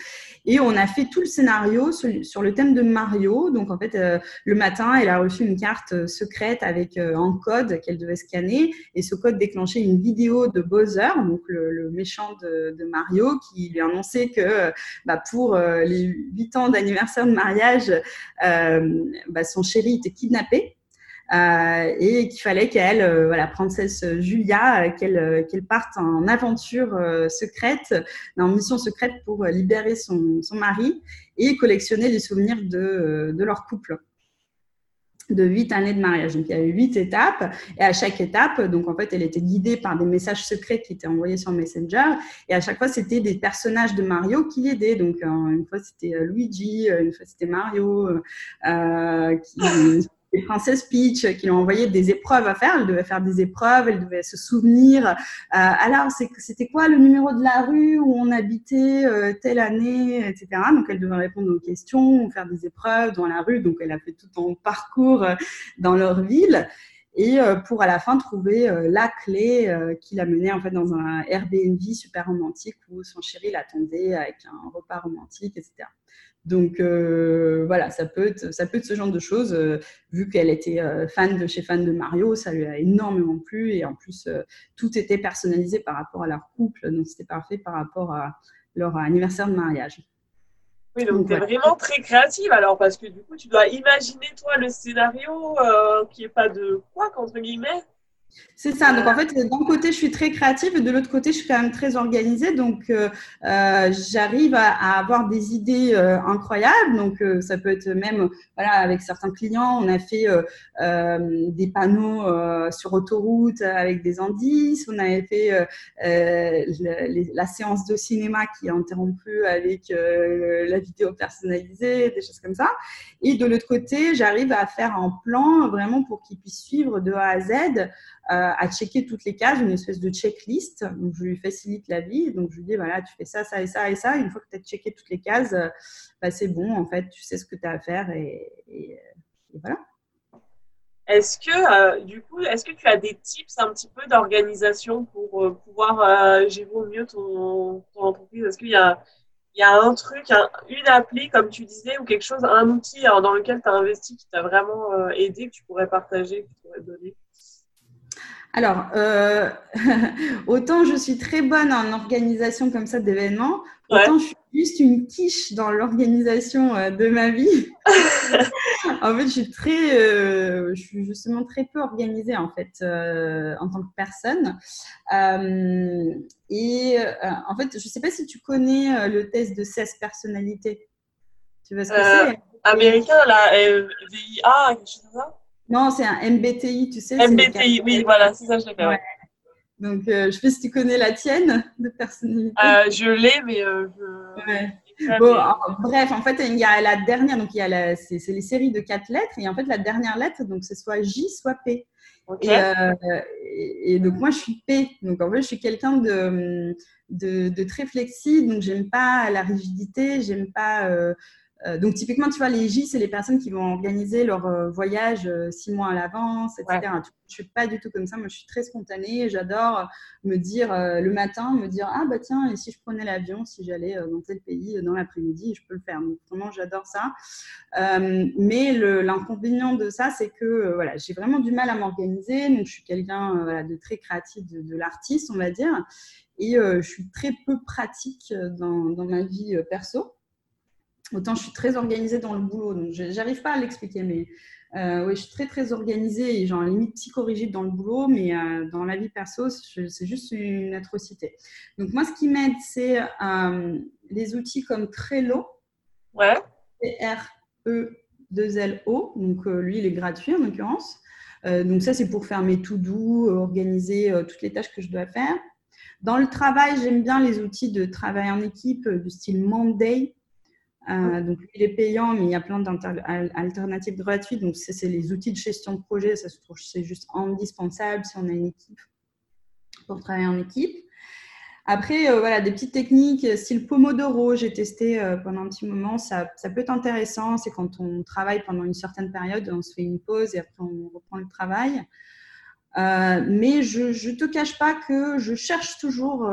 S2: Et on a fait tout le scénario sur, le thème de Mario. Donc en fait, euh, le matin, elle a reçu une carte euh, secrète avec un code qu'elle devait scanner. Et ce code déclenchait une vidéo de Bowser, donc le, méchant de, Mario, qui lui annonçait que bah, pour les 8 ans d'anniversaire de mariage, bah, son chéri était kidnappé. Euh, et qu'il fallait qu'elle, euh, voilà, princesse Julia, euh, qu'elle qu'elle parte en aventure secrète, en mission secrète pour libérer son, son mari et collectionner les souvenirs de, de leur couple de huit années de mariage. Donc, il y a eu huit étapes. Et à chaque étape, donc, en fait, elle était guidée par des messages secrets qui étaient envoyés sur Messenger. Et à chaque fois, c'était des personnages de Mario qui l'aidaient. Donc, une fois, c'était Luigi, une fois, c'était Mario, qui, Princesse Peach qui lui ont envoyé des épreuves à faire. Elle devait faire des épreuves, elle devait se souvenir. Euh, alors, c'était quoi le numéro de la rue où on habitait euh, telle année, etc. Donc, elle devait répondre aux questions, faire des épreuves dans la rue. Donc, elle a fait tout un parcours euh, dans leur ville et pour à la fin trouver la clé qui l'a menée en fait dans un Airbnb super romantique où son chéri l'attendait avec un repas romantique, etc. Donc euh, voilà, ça peut, être, ça peut être ce genre de choses. Euh, vu qu'elle était euh, fan de chez fan de Mario, ça lui a énormément plu et en plus tout était personnalisé par rapport à leur couple, donc c'était parfait par rapport à leur anniversaire de mariage.
S3: Oui, donc, tu es vraiment très créative alors, parce que du coup, tu dois imaginer, toi, le scénario qui n'est pas de quoi, entre guillemets,
S2: c'est ça. Donc, en fait, d'un côté, je suis très créative et de l'autre côté, je suis quand même très organisée. Donc, euh, euh, j'arrive à, avoir des idées euh, incroyables. Donc, ça peut être même, avec certains clients, on a fait des panneaux sur autoroute avec des indices. On avait fait la séance de cinéma qui est interrompue avec la vidéo personnalisée, des choses comme ça. Et de l'autre côté, j'arrive à faire un plan vraiment pour qu'ils puissent suivre de A à Z à checker toutes les cases, une espèce de checklist. Donc, je lui facilite la vie. Donc, je lui dis, voilà, tu fais ça, ça et ça et ça. Une fois que tu as checké toutes les cases, euh, bah, c'est bon, en fait, tu sais ce que tu as à faire et, voilà.
S3: Est-ce que, euh, du coup, est-ce que tu as des tips un petit peu d'organisation pour pouvoir gérer au mieux ton, entreprise? Est-ce qu'il y a un truc, une appli, comme tu disais, ou quelque chose, un outil dans lequel tu as investi qui t'a vraiment aidé, que tu pourrais partager, que tu pourrais donner?
S2: Alors, euh, autant je suis très bonne en organisation comme ça d'événements, autant je suis juste une quiche dans l'organisation euh, de ma vie. en fait, je suis très, euh, je suis justement très peu organisée en fait en tant que personne. et en fait, je ne sais pas si tu connais le test de 16 personnalités.
S3: Tu vois ce que c'est? Américain, la VIA, quelque chose comme ça?
S2: Non, c'est un MBTI, tu sais.
S3: MBTI, oui, voilà, c'est ça, je l'ai fait.
S2: Donc, euh, je sais pas si tu connais la tienne de personnalité.
S3: Euh, je l'ai, mais euh,
S2: Bon, bref, en fait, il y a la dernière, donc il y a c'est, les séries de quatre lettres, et en fait, la dernière lettre, donc c'est soit J, soit P. Et, donc, moi, je suis P. Donc, en fait, je suis quelqu'un de, de, de très flexible, donc j'aime pas la rigidité, j'aime pas euh, donc, typiquement, tu vois, les J, c'est les personnes qui vont organiser leur euh, voyage euh, six mois à l'avance, etc. Je ne suis pas du tout comme ça. Moi, je suis très spontanée. J'adore me dire le matin, me dire Ah, bah tiens, et si je prenais l'avion, si j'allais dans tel pays dans l'après-midi, je peux le faire. Donc, vraiment, j'adore ça. mais l'inconvénient de ça, c'est que voilà, j'ai vraiment du mal à m'organiser. Donc, je suis quelqu'un de très créatif, de, l'artiste, on va dire. Et je suis très peu pratique dans, dans ma vie perso. Autant je suis très organisée dans le boulot, donc j'arrive pas à l'expliquer, mais euh, oui, je suis très très organisée et genre limite psychorigide dans le boulot, mais euh, dans la vie perso, c'est juste une atrocité. Donc moi, ce qui m'aide, c'est euh, les outils comme Trello.
S3: Ouais.
S2: R-E-2-L-O. Donc lui, il est gratuit en l'occurrence. donc ça, c'est pour faire mes to do, organiser toutes les tâches que je dois faire. Dans le travail, j'aime bien les outils de travail en équipe du style Monday. Euh, donc, il est payant, mais il y a plein d'alternatives gratuites. Donc, c'est les outils de gestion de projet. Ça c'est juste indispensable si on a une équipe pour travailler en équipe. Après, euh, voilà, des petites techniques style Pomodoro, j'ai testé euh, pendant un petit moment. Ça, ça peut être intéressant. C'est quand on travaille pendant une certaine période, on se fait une pause et après on reprend le travail. Mais je ne te cache pas que je cherche toujours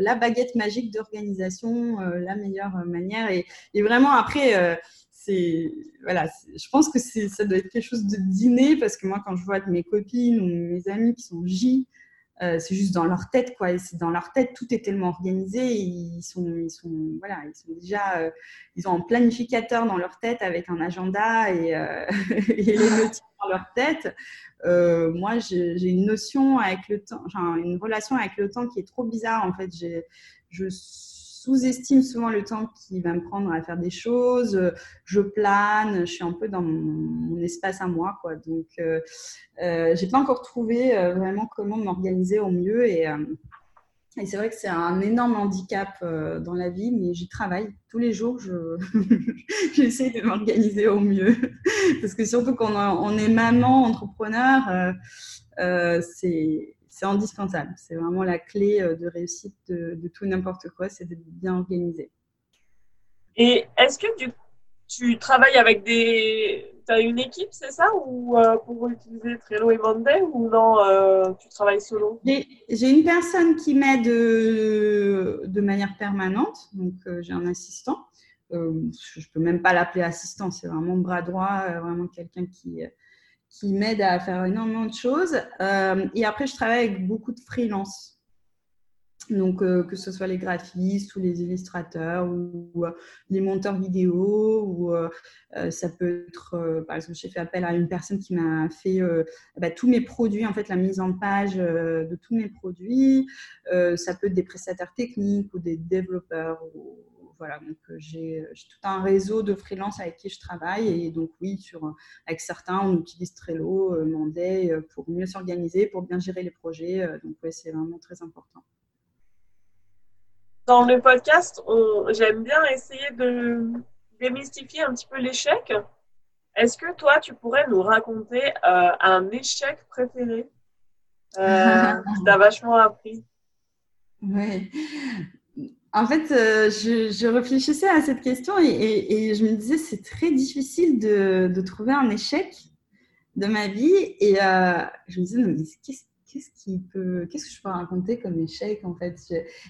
S2: la baguette magique d'organisation, la meilleure manière. Et, et vraiment, après, c'est voilà, je pense que ça doit être quelque chose de dîner parce que moi, quand je vois mes copines ou mes amis qui sont J, euh, c'est juste dans leur tête, quoi. C'est dans leur tête, tout est tellement organisé. ils sont, ils sont, voilà, ils sont déjà, euh, ils ont un planificateur dans leur tête avec un agenda et, euh, les notes dans leur tête. moi, j'ai une notion avec le temps, une relation avec le temps qui est trop bizarre. En fait, je sous-estime souvent le temps qui va me prendre à faire des choses. Je plane, je suis un peu dans mon, espace à moi, quoi. Donc, euh, euh, j'ai pas encore trouvé euh, vraiment comment m'organiser au mieux et, euh, et c'est vrai que c'est un énorme handicap dans la vie, mais j'y travaille tous les jours. j'essaie de m'organiser au mieux parce que surtout quand on, est maman, entrepreneur, c'est c'est indispensable. C'est vraiment la clé euh, de réussite de, tout n'importe quoi, c'est d'être bien organisé.
S3: Et est-ce que tu travailles avec des... Tu as une équipe, c'est ça Ou euh, pour utiliser Trello et Monday Ou non, euh, tu travailles solo?
S2: J'ai une personne qui m'aide de, manière permanente. Donc, j'ai un assistant. je ne peux même pas l'appeler assistant, c'est vraiment bras droit, vraiment quelqu'un qui qui m'aide à faire énormément de choses. Euh, et après, je travaille avec beaucoup de freelance. Donc, euh, que ce soit les graphistes ou les illustrateurs ou, euh, les monteurs vidéo, ou ça peut être, par exemple, j'ai fait appel à une personne qui m'a fait bah, tous mes produits, en fait, la mise en page de tous mes produits. ça peut être des prestataires techniques ou des développeurs voilà, donc euh, j'ai tout un réseau de freelance avec qui je travaille et donc oui, sur, avec certains, on utilise Trello, euh, Monday euh, pour mieux s'organiser, pour bien gérer les projets. Donc oui, c'est vraiment très important.
S3: Dans le podcast, j'aime bien essayer de démystifier un petit peu l'échec. Est-ce que toi, tu pourrais nous raconter un échec préféré euh, qui t'a vachement appris?
S2: Oui. En fait, euh, je, réfléchissais à cette question et, je me disais c'est très difficile de, trouver un échec de ma vie. Et euh, je me disais mais qu'est-ce qu'est-ce que je peux raconter comme échec en fait?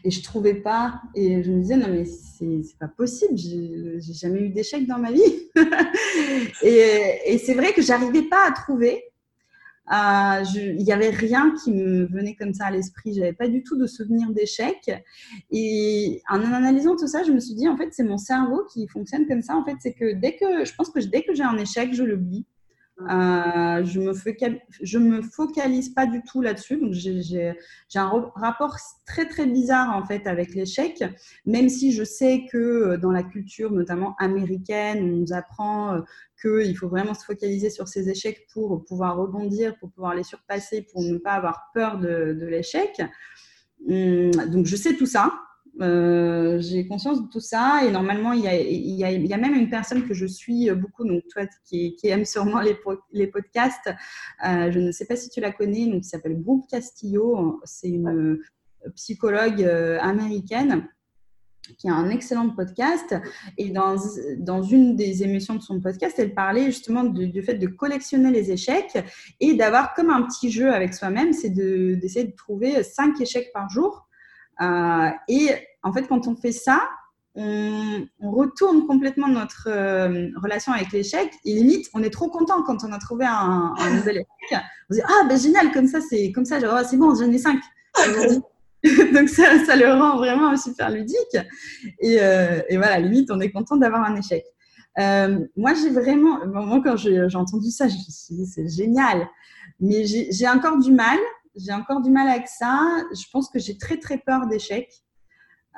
S2: Et je trouvais pas. Et je me disais non mais c'est pas possible, j'ai jamais eu d'échec dans ma vie. Et, et c'est vrai que j'arrivais pas à trouver. Euh, il n'y avait rien qui me venait comme ça à l'esprit. J'avais pas du tout de souvenir d'échec. Et en analysant tout ça, je me suis dit, en fait, c'est mon cerveau qui fonctionne comme ça. En fait, c'est que dès que, je pense que dès que j'ai un échec, je l'oublie. Euh, je me je me focalise pas du tout là-dessus. Donc j'ai un rapport très très bizarre en fait avec l'échec, même si je sais que euh, dans la culture notamment américaine, on nous apprend qu'il faut vraiment se focaliser sur ses échecs pour pouvoir rebondir, pour pouvoir les surpasser, pour ne pas avoir peur de, l'échec. Hum, donc je sais tout ça. Euh, j'ai conscience de tout ça et normalement il y, a, même une personne que je suis beaucoup donc toi qui, aime sûrement les, podcasts euh, je ne sais pas si tu la connais qui s'appelle Brooke Castillo c'est une psychologue euh, américaine qui a un excellent podcast et dans, dans une des émissions de son podcast elle parlait justement du, fait de collectionner les échecs et d'avoir comme un petit jeu avec soi-même c'est d'essayer de, trouver cinq échecs par jour euh, et en fait, quand on fait ça, on, retourne complètement notre euh, relation avec l'échec. Et limite, on est trop content quand on a trouvé un, nouvel échec. On se dit ah ben génial, comme ça c'est comme ça, oh, c'est bon, j'en ai cinq. Donc ça, le rend vraiment super ludique. Et, euh, et voilà, limite, on est content d'avoir un échec. moi, j'ai vraiment, moi quand j'ai entendu ça, je me suis dit c'est génial. Mais j'ai encore du mal j'ai encore du mal avec ça. Je pense que j'ai très très peur d'échecs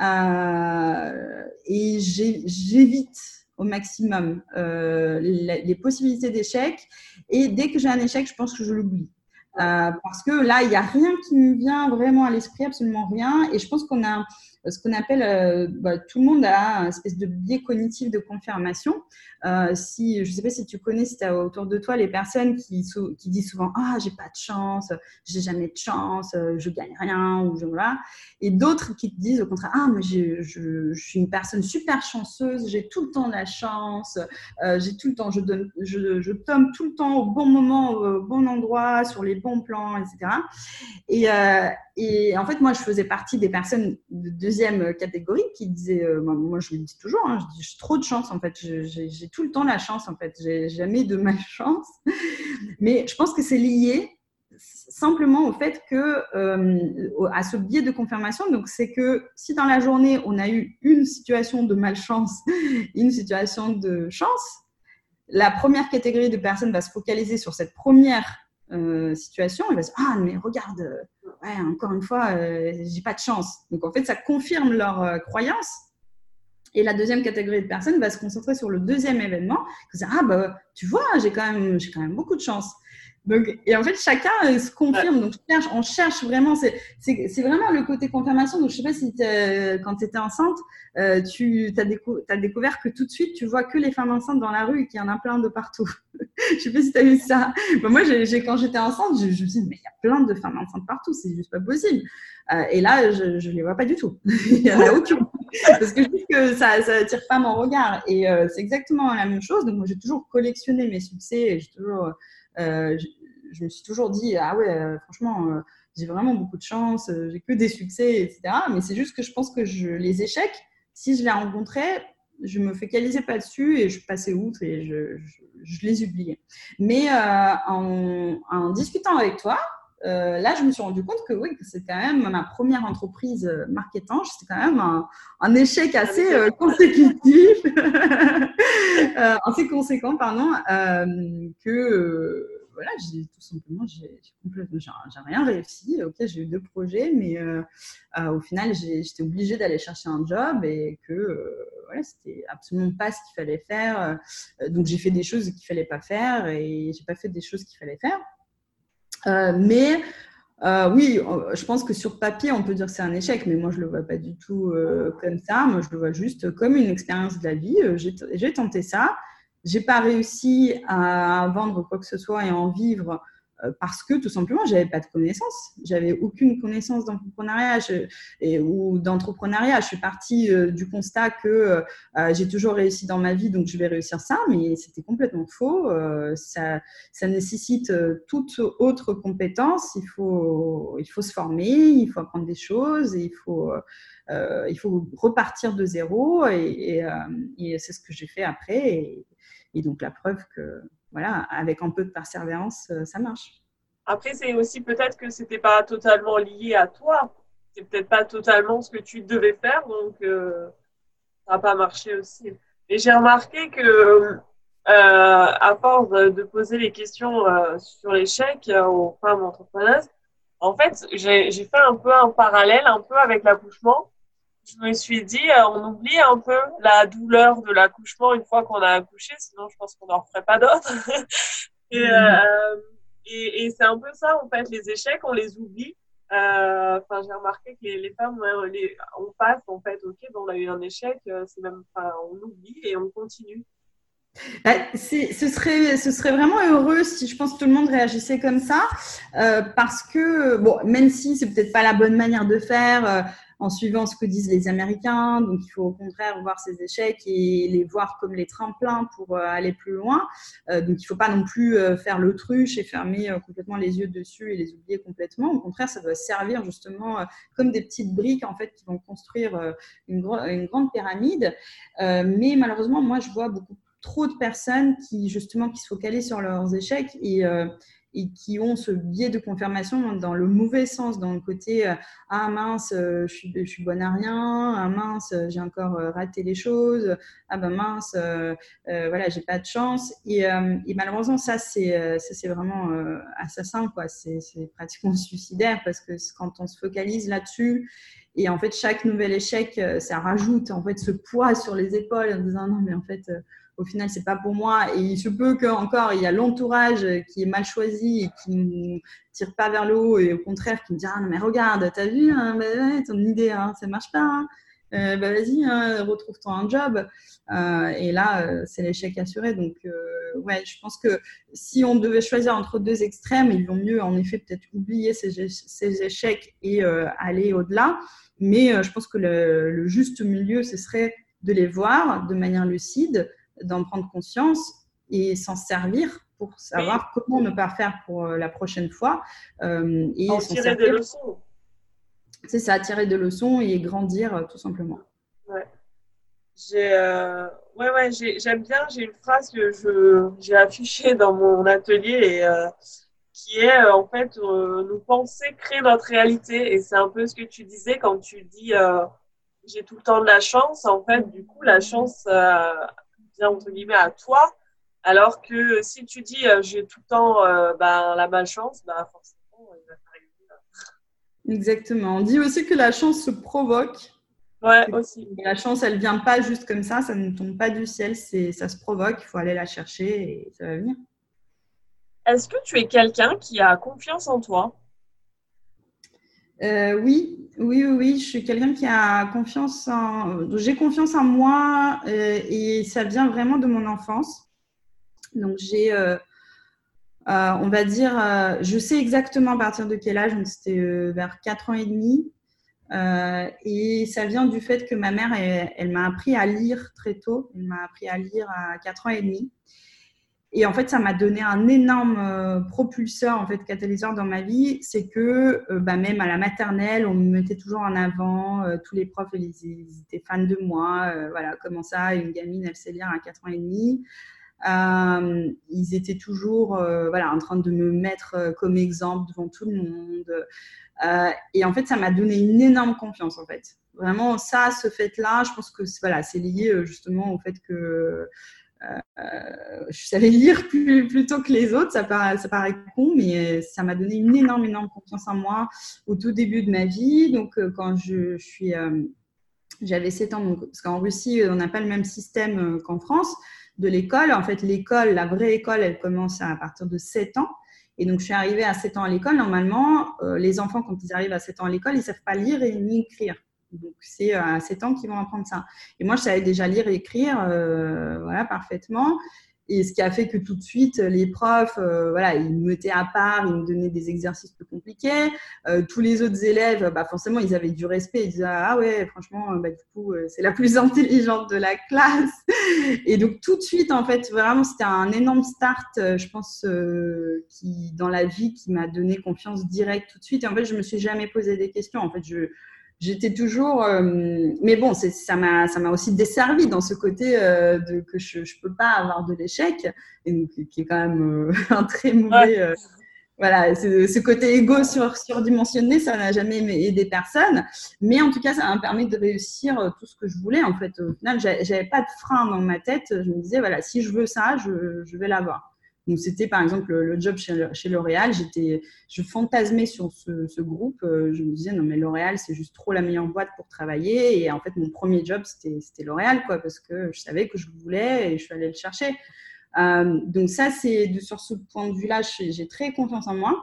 S2: euh, et j'évite au maximum euh, les, possibilités d'échec. Et dès que j'ai un échec, je pense que je l'oublie. Euh, parce que là, il n'y a rien qui me vient vraiment à l'esprit, absolument rien. Et je pense qu'on a ce qu'on appelle, bah, tout le monde a un espèce de biais cognitif de confirmation. si, je ne sais pas si tu connais, si tu as autour de toi les personnes qui, disent souvent Ah, j'ai pas de chance, j'ai jamais de chance, je gagne rien, ou je, voilà. Et d'autres qui te disent au contraire Ah, mais je, suis une personne super chanceuse, j'ai tout le temps la chance, j'ai tout le temps, je, je, tombe tout le temps au bon moment, au bon endroit, sur les bons plans, etc. Et, euh, et en fait, moi, je faisais partie des personnes de deuxième catégorie qui disaient, euh, moi, je le dis toujours, hein, je dis, j'ai trop de chance, en fait, j'ai tout le temps la chance, en fait, j'ai jamais de malchance. Mais je pense que c'est lié simplement au fait que, euh, à ce biais de confirmation, donc c'est que si dans la journée, on a eu une situation de malchance, une situation de chance, la première catégorie de personnes va se focaliser sur cette première euh, situation. Et va se dire Ah, mais regarde, ouais, encore une fois, euh, j'ai pas de chance. Donc en fait, ça confirme leur croyance. Et la deuxième catégorie de personnes va se concentrer sur le deuxième événement. Ah, bah, tu vois, j'ai quand, même, quand même beaucoup de chance. Donc, et en fait, chacun euh, se confirme. Donc, on cherche, vraiment. C'est vraiment le côté confirmation. Donc, je sais pas si quand tu étais enceinte, euh, tu as, découvert que tout de suite, tu vois que les femmes enceintes dans la rue et qu'il y en a plein de partout. je sais pas si tu as vu ça. moi, quand j'étais enceinte, je, me suis dit, mais il y a plein de femmes enceintes partout. C'est juste pas possible. Euh, et là, je ne les vois pas du tout. il n'y en a aucune. Parce que je dis que ça n'attire pas mon regard. Et c'est exactement la même chose. Donc, moi, j'ai toujours collectionné mes succès. J'ai toujours je me suis toujours dit, ah ouais, euh, franchement, euh, j'ai vraiment beaucoup de chance, euh, j'ai que des succès, etc. Mais c'est juste que je pense que je, les échecs, si je les rencontrais, je me focalisais pas dessus et je passais outre et je, je, les oubliais. Mais en, en, discutant avec toi, là, je me suis rendu compte que oui, c'est quand même ma première entreprise marketange, c'était quand même un, un échec assez consécutif, assez conséquent, pardon, que voilà, j'ai tout simplement, j'ai rien réussi. Ok, j'ai eu deux projets, mais euh, euh, au final, j'étais obligée d'aller chercher un job et que euh, voilà, c'était absolument pas ce qu'il fallait faire. donc j'ai fait des choses qu'il fallait pas faire et j'ai pas fait des choses qu'il fallait faire. mais oui, je pense que sur papier, on peut dire que c'est un échec, mais moi, je ne le vois pas du tout comme ça. Moi, je le vois juste comme une expérience de la vie. J'ai tenté ça j'ai pas réussi à vendre quoi que ce soit et à en vivre euh, parce que tout simplement j'avais pas de connaissances, j'avais aucune connaissance d'entrepreneuriat ou d'entrepreneuriat. Je suis partie euh, du constat que euh, j'ai toujours réussi dans ma vie, donc je vais réussir ça, mais c'était complètement faux. ça, nécessite toute autre compétence. Il faut, il faut se former, il faut apprendre des choses, il faut, il faut repartir de zéro, et, c'est ce que j'ai fait après. Et donc, la preuve que, voilà, avec un peu de persévérance, euh, ça marche.
S3: Après, c'est aussi peut-être que ce n'était pas totalement lié à toi. C'est peut-être pas totalement ce que tu devais faire, donc euh, ça n'a pas marché aussi. Et j'ai remarqué que, euh, à force de poser les questions sur l'échec aux femmes entrepreneuses, en fait, j'ai fait un peu un parallèle, un peu avec l'accouchement je me suis dit, euh, on oublie un peu la douleur de l'accouchement une fois qu'on a accouché, sinon je pense qu'on n'en ferait pas d'autres. Mm. Euh, et, et, c'est un peu ça, en fait, les échecs, on les oublie. Euh, enfin, j'ai remarqué que les, femmes, les, on passe, en fait, ok, bon, on a eu un échec, c'est même, on oublie et on continue.
S2: Bah, ce, serait, ce serait vraiment heureux si je pense que tout le monde réagissait comme ça, parce que, bon, même si c'est peut-être pas la bonne manière de faire, en suivant ce que disent les Américains. Donc, il faut au contraire voir ces échecs et les voir comme les tremplins pour euh, aller plus loin. Euh, donc, il ne faut pas non plus euh, faire l'autruche et fermer complètement les yeux dessus et les oublier complètement. Au contraire, ça doit servir justement comme des petites briques en fait qui vont construire une, une grande pyramide. mais malheureusement, moi, je vois beaucoup trop de personnes qui justement qui se focalisent sur leurs échecs et et qui ont ce biais de confirmation dans le mauvais sens, dans le côté euh, ah mince, euh, je suis, je bonne à rien, ah mince, j'ai encore euh, raté les choses, ah ben mince, voilà, j'ai pas de chance. Et, malheureusement, ça c'est c'est vraiment assassin, quoi. C'est pratiquement suicidaire parce que quand on se focalise là-dessus et en fait chaque nouvel échec, ça rajoute en fait ce poids sur les épaules en disant non mais en fait au final, c'est pas pour moi. Et il se peut qu'encore, il y a l'entourage qui est mal choisi et qui ne tire pas vers le haut et au contraire qui me dit Ah non, mais regarde, t'as vu, hein, bah, ton idée, hein, ça marche pas. Hein. Euh, bah, vas-y, hein, retrouve-toi un job. Euh, et là, euh, c'est l'échec assuré. Donc, ouais, je pense que si on devait choisir entre deux extrêmes, il vaut mieux en effet peut-être oublier ces, échecs et aller au-delà. Mais je pense que le, juste milieu, ce serait de les voir de manière lucide, d'en prendre conscience et s'en servir pour savoir comment ne pas faire pour la prochaine fois.
S3: et en tirer des leçons
S2: c'est ça, tirer des leçons et grandir euh, tout simplement.
S3: Ouais. J'ai, euh, ouais, ouais, j'aime bien. J'ai une phrase que je, j'ai affichée dans mon atelier et euh, qui est en fait nous penser créer notre réalité. Et c'est un peu ce que tu disais quand tu dis j'ai tout le temps de la chance. En fait, du coup, la chance entre guillemets à toi. Alors que si tu dis j'ai tout le temps ben, la malchance, ben, forcément, il va
S2: Exactement. On dit aussi que la chance se provoque.
S3: Ouais, aussi.
S2: La chance, elle vient pas juste comme ça, ça ne tombe pas du ciel, c'est ça se provoque, il faut aller la chercher et ça va venir.
S3: Est-ce que tu es quelqu'un qui a confiance en toi?
S2: Euh, oui, oui, oui, je suis quelqu'un qui a confiance en. J'ai confiance en moi euh, et ça vient vraiment de mon enfance. Donc j'ai euh, on va dire, je sais exactement à partir de quel âge, c'était euh, vers 4 ans et demi. et ça vient du fait que ma mère, elle, m'a appris à lire très tôt. Elle m'a appris à lire à 4 ans et demi. Et en fait, ça m'a donné un énorme propulseur, en fait, catalyseur dans ma vie. C'est que bah, même à la maternelle, on me mettait toujours en avant. tous les profs, ils, étaient fans de moi. voilà, comment ça, une gamine, elle sait lire à 4 ans et demi. Euh, ils étaient toujours euh, voilà, en train de me mettre euh, comme exemple devant tout le monde. et en fait, ça m'a donné une énorme confiance, en fait. Vraiment, ça, ce fait-là, je pense que voilà, c'est lié justement au fait que je savais lire plus, plutôt que les autres. Ça paraît, con, mais ça m'a donné une énorme, confiance en moi au tout début de ma vie. Donc, quand je, suis. j'avais 7 ans, parce qu'en Russie, on n'a pas le même système qu'en France de l'école. En fait, l'école, la vraie école, elle commence à partir de 7 ans. Et donc, je suis arrivée à 7 ans à l'école. Normalement, euh, les enfants, quand ils arrivent à 7 ans à l'école, ils ne savent pas lire et ni écrire. Donc, c'est euh, à 7 ans qu'ils vont apprendre ça. Et moi, je savais déjà lire et écrire euh, voilà, parfaitement. Et ce qui a fait que tout de suite, les profs, euh, voilà, ils me mettaient à part, ils me donnaient des exercices plus compliqués. Tous les autres élèves, bah, forcément, ils avaient du respect. Ils disaient Ah ouais, franchement, bah, du coup, c'est la plus intelligente de la classe. Et donc, tout de suite, en fait, vraiment, c'était un énorme start, je pense, qui, dans la vie, qui m'a donné confiance directe tout de suite. Et en fait, je me suis jamais posé des questions. En fait, je, j'étais toujours. Euh, mais bon, ça m'a, ça m'a aussi desservi dans ce côté euh, de, que je ne peux pas avoir de l'échec, et qui est quand même euh, un très mauvais. voilà, ce, côté égo sur, surdimensionné, ça n'a jamais aidé personne. Mais en tout cas, ça m'a permis de réussir tout ce que je voulais. En fait, au final, j'avais pas de frein dans ma tête. Je me disais, voilà, si je veux ça, je, je vais l'avoir. Donc, c'était par exemple le, job chez, L'Oréal. J'étais, je fantasmais sur ce, groupe. Euh, je me disais, non, mais L'Oréal, c'est juste trop la meilleure boîte pour travailler. Et en fait, mon premier job, c'était L'Oréal, quoi, parce que je savais que je voulais et je suis allée le chercher. Euh, donc, ça, c'est sur ce point de vue-là, j'ai très confiance en moi.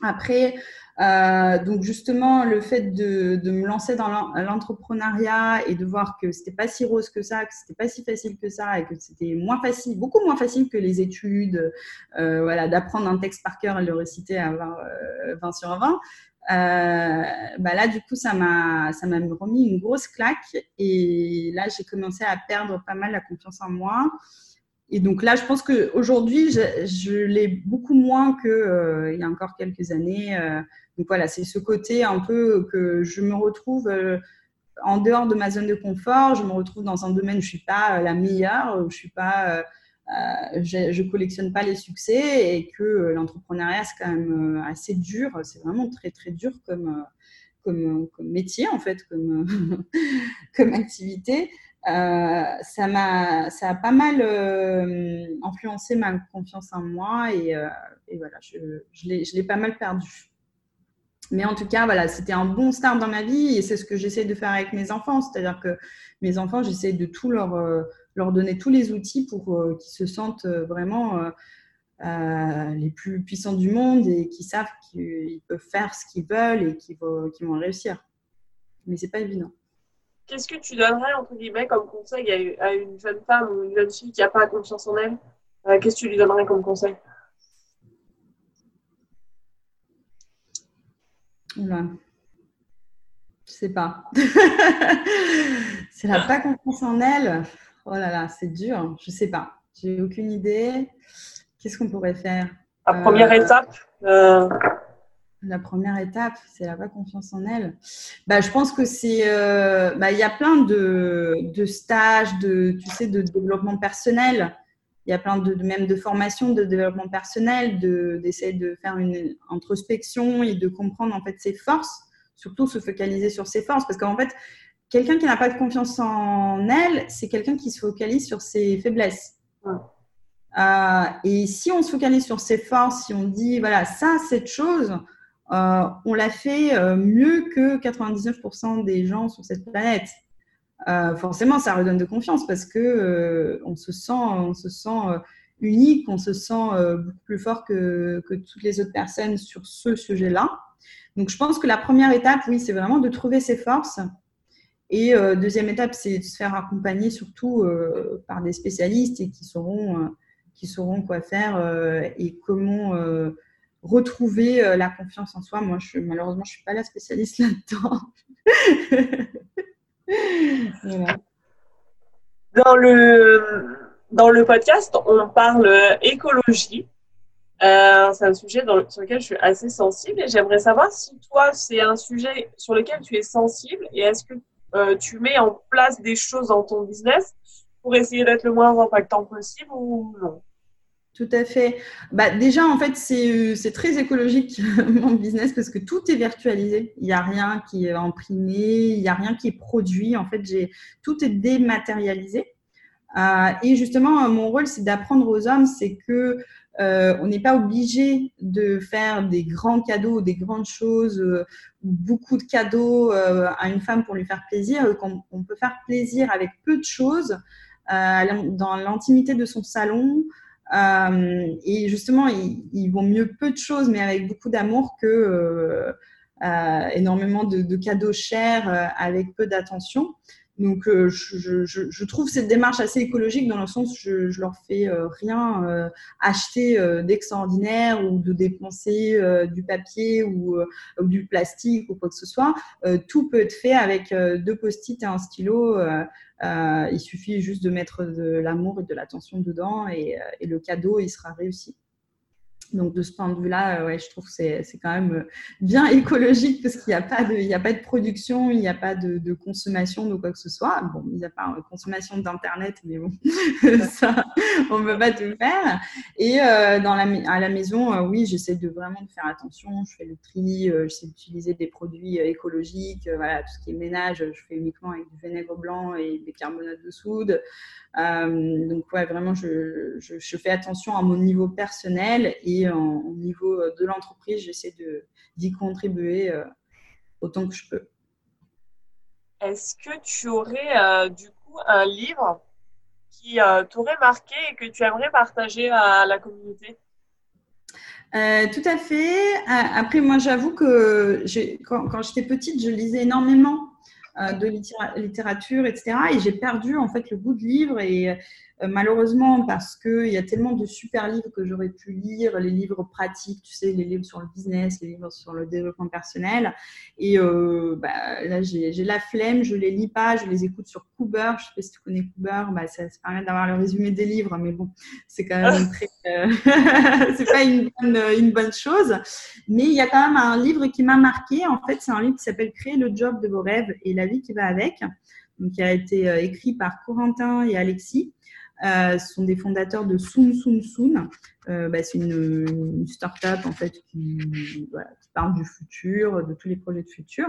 S2: Après, euh, donc justement, le fait de, me lancer dans l'entrepreneuriat et de voir que c'était pas si rose que ça, que c'était pas si facile que ça et que c'était moins facile, beaucoup moins facile que les études, euh, voilà, d'apprendre un texte par cœur et le réciter à 20, 20 euh, sur 20. bah là, du coup, ça m'a, ça m'a remis une grosse claque et là, j'ai commencé à perdre pas mal la confiance en moi. Et donc là, je pense qu'aujourd'hui, je, je l'ai beaucoup moins qu'il euh, y a encore quelques années. Euh. donc voilà, c'est ce côté un peu que je me retrouve euh, en dehors de ma zone de confort. Je me retrouve dans un domaine où je ne suis pas la meilleure, où je suis pas, je, je, collectionne pas les succès et que l'entrepreneuriat, c'est quand même assez dur. C'est vraiment très, très dur comme, comme, métier, en fait, comme activité. Euh, ça m'a ça a pas mal euh, influencé ma confiance en moi et, euh, voilà je, je l'ai pas mal perdu mais en tout cas voilà c'était un bon start dans ma vie et c'est ce que j'essaie de faire avec mes enfants c'est à dire que mes enfants j'essaie de tout leur leur donner tous les outils pour qu'ils se sentent vraiment les plus puissants du monde et qui savent qu'ils peuvent faire ce qu'ils veulent et qu'ils vont, vont réussir. Mais c'est pas évident.
S3: Qu'est-ce que tu donnerais, entre guillemets, comme conseil à une jeune femme ou une jeune fille qui n'a pas confiance en elle? Euh, Qu'est-ce que tu lui donnerais comme conseil?
S2: Oula. Je sais pas. c'est la pas confiance en elle. Oh là là, c'est dur. Je sais pas. J'ai aucune idée. Qu'est-ce qu'on pourrait faire?
S3: La première euh, étape euh,
S2: la première étape, c'est la pas confiance en elle. Bah, je pense que c'est, euh, bah, il y a plein de, de, stages, de, tu sais, de développement personnel. Il y a plein de, même de formations de développement personnel, de, d'essayer de faire une introspection et de comprendre en fait ses forces, surtout se focaliser sur ses forces, parce qu'en fait, quelqu'un qui n'a pas de confiance en elle, c'est quelqu'un qui se focalise sur ses faiblesses. Euh, et si on se focalise sur ses forces, si on dit voilà ça, cette chose, euh, on l'a fait euh, mieux que 99% des gens sur cette planète. Euh, forcément, ça redonne de confiance parce que on se sent, on se sent unique, on se sent beaucoup plus fort que, toutes les autres personnes sur ce sujet-là. Donc, je pense que la première étape, oui, c'est vraiment de trouver ses forces. Et deuxième étape, c'est de se faire accompagner surtout par des spécialistes et qui sauront, qui sauront quoi faire et comment retrouver euh, la confiance en soi. Moi, malheureusement, je ne suis pas la spécialiste là-dedans.
S3: Dans le, dans le podcast, on parle écologie. Euh, c'est un sujet sur lequel je suis assez sensible et j'aimerais savoir si toi, c'est un sujet sur lequel tu es sensible et est-ce que euh, tu mets en place des choses dans ton business pour essayer d'être le moins impactant possible ou non?
S2: Tout à fait. Bah, déjà, en fait, c'est très écologique mon business parce que tout est virtualisé. Il n'y a rien qui est imprimé, il n'y a rien qui est produit. En fait, tout est dématérialisé. Euh, et justement, mon rôle, c'est d'apprendre aux hommes, c'est que euh, on n'est pas obligé de faire des grands cadeaux, des grandes choses, euh, beaucoup de cadeaux à une femme pour lui faire plaisir. On peut faire plaisir avec peu de choses dans l'intimité de son salon. Euh, et justement, ils, vont mieux peu de choses, mais avec beaucoup d'amour que euh, euh, énormément de, cadeaux chers avec peu d'attention. Donc, je, je, trouve cette démarche assez écologique dans le sens où je, je leur fais rien acheter d'extraordinaire ou de dépenser du papier ou, du plastique ou quoi que ce soit. tout peut être fait avec deux post-it et un stylo euh, il suffit juste de mettre de l'amour et de l'attention dedans et, euh, et, le cadeau, il sera réussi. Donc de ce point de vue-là, euh, ouais, je trouve que c'est quand même euh, bien écologique parce qu'il n'y a, pas de, a pas de production, il n'y a pas de, consommation de quoi que ce soit. Bon, il n'y a pas de consommation d'Internet, mais bon, ça, on ne peut pas tout faire. Et euh, dans la, à la maison, oui, j'essaie de vraiment de faire attention. Je fais le tri, j'essaie d'utiliser des produits écologiques. voilà, tout ce qui est ménage, je fais uniquement avec du vinaigre blanc et des carbonates de soude. donc ouais, vraiment, je, je, je fais attention à mon niveau personnel et au niveau euh, de l'entreprise, j'essaie d'y contribuer euh, autant que je peux.
S3: Est-ce que tu aurais euh, du coup un livre qui t'aurait marqué et que tu aimerais partager à la communauté?
S2: Tout à fait. Après, moi, j'avoue que quand, quand j'étais petite, je lisais énormément de littérature, etc. Et j'ai perdu en fait le goût de livre et malheureusement, parce qu'il y a tellement de super livres que j'aurais pu lire, les livres pratiques, tu sais, les livres sur le business, les livres sur le développement personnel. Et euh, bah, là, j'ai la flemme, je les lis pas, je les écoute sur Cooper. Je sais pas si tu connais Cooper, bah, ça, permet d'avoir le résumé des livres, mais bon, c'est quand même très. Euh, c'est pas une bonne, une bonne chose. Mais il y a quand même un livre qui m'a marqué. En fait, c'est un livre qui s'appelle Créer le job de vos rêves et la vie qui va avec. Donc, qui a été écrit par Corentin et Alexis. Euh, ce sont des fondateurs de Soon Soon Soon. Euh, bah, c'est une, start-up en fait qui, parle du futur, de tous les projets de futur.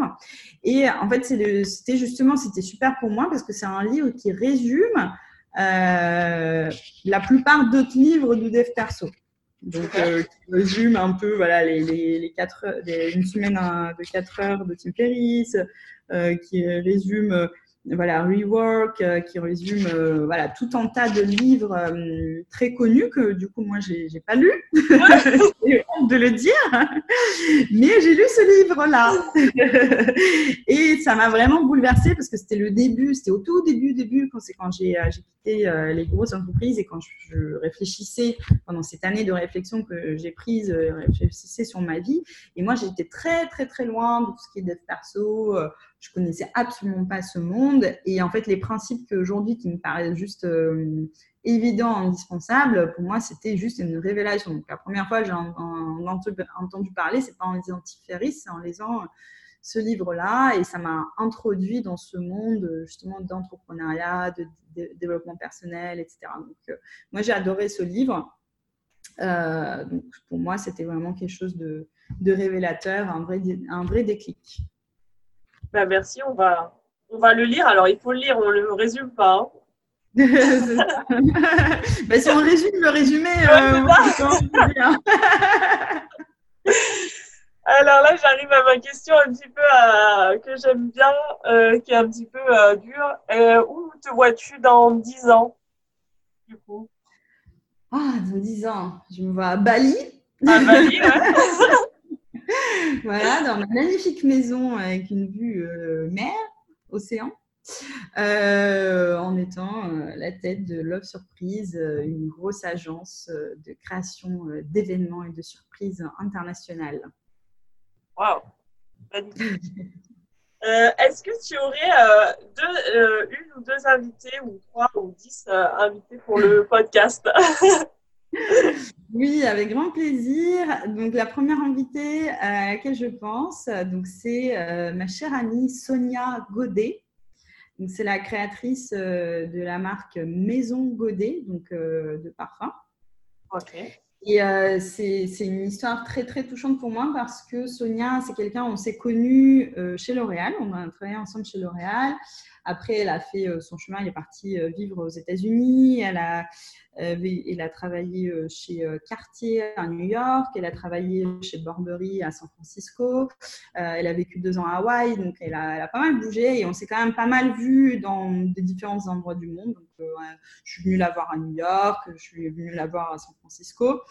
S2: Et en fait, c'était justement, c'était super pour moi parce que c'est un livre qui résume euh, la plupart d'autres livres de dev perso. Donc, qui résume un peu voilà, les, les, quatre, une semaine de 4 heures de Tim Ferriss, qui résume voilà, Rework, euh, qui résume euh, voilà, tout un tas de livres euh, très connus que du coup, moi, j'ai n'ai pas lu. j'ai honte de le dire. Mais j'ai lu ce livre-là. et ça m'a vraiment bouleversée parce que c'était le début, c'était au tout début, début, quand quand j'ai quitté les grosses entreprises et quand je réfléchissais pendant cette année de réflexion que j'ai prise, réfléchissais sur ma vie. Et moi, j'étais très, très, très loin de tout ce qui est dev perso je connaissais absolument pas ce monde. Et en fait, les principes qu'aujourd'hui qui me paraissent juste euh, évidents, indispensables, pour moi, c'était juste une révélation. Donc, la première fois que j'ai entendu parler, c'est pas en lisant Ferris, c'est en lisant ce livre-là. Et ça m'a introduit dans ce monde, justement, d'entrepreneuriat, de, développement personnel, etc. Donc, euh, moi, j'ai adoré ce livre. Euh, donc, pour moi, c'était vraiment quelque chose de, révélateur, un vrai déclic.
S3: Bah, merci, on va, on va le lire. Alors, il faut le lire, on ne le résume pas. Hein.
S2: bah, si on résume le résumé, euh,
S3: Alors là, j'arrive à ma question un petit peu euh, que j'aime bien, euh, qui est un petit peu dure. où te vois-tu dans 10 ans, du coup?
S2: Ah, dans 10 ans, je me vois à Bali.
S3: À Bali, ouais.
S2: voilà, dans ma magnifique maison avec une vue euh, mer, océan, euh, en étant euh, la tête de Love Surprise, une grosse agence de création d'événements et de surprises internationales.
S3: Waouh. Est-ce que tu aurais deux, une ou deux invités, ou trois ou dix invités pour le podcast?
S2: Oui, avec grand plaisir. Donc, la première invitée à laquelle je pense, donc c'est euh, ma chère amie Sonia Godet. Donc, c'est la créatrice euh, de la marque Maison Godet, donc euh, de parfum.
S3: Ok.
S2: Et c'est une histoire très très touchante pour moi parce que Sonia, c'est quelqu'un, on s'est connu chez L'Oréal, on a travaillé ensemble chez L'Oréal. Après, elle a fait son chemin, elle est partie vivre aux États-Unis. Elle a a travaillé euh, chez euh, Cartier à New York, elle a travaillé chez Burberry à San Francisco, euh, elle a vécu deux ans à Hawaï, donc elle a, pas mal bougé et on s'est quand même pas mal vu dans des différents endroits du monde. Donc, je suis venue la voir à New York, je suis venue la voir à San Francisco.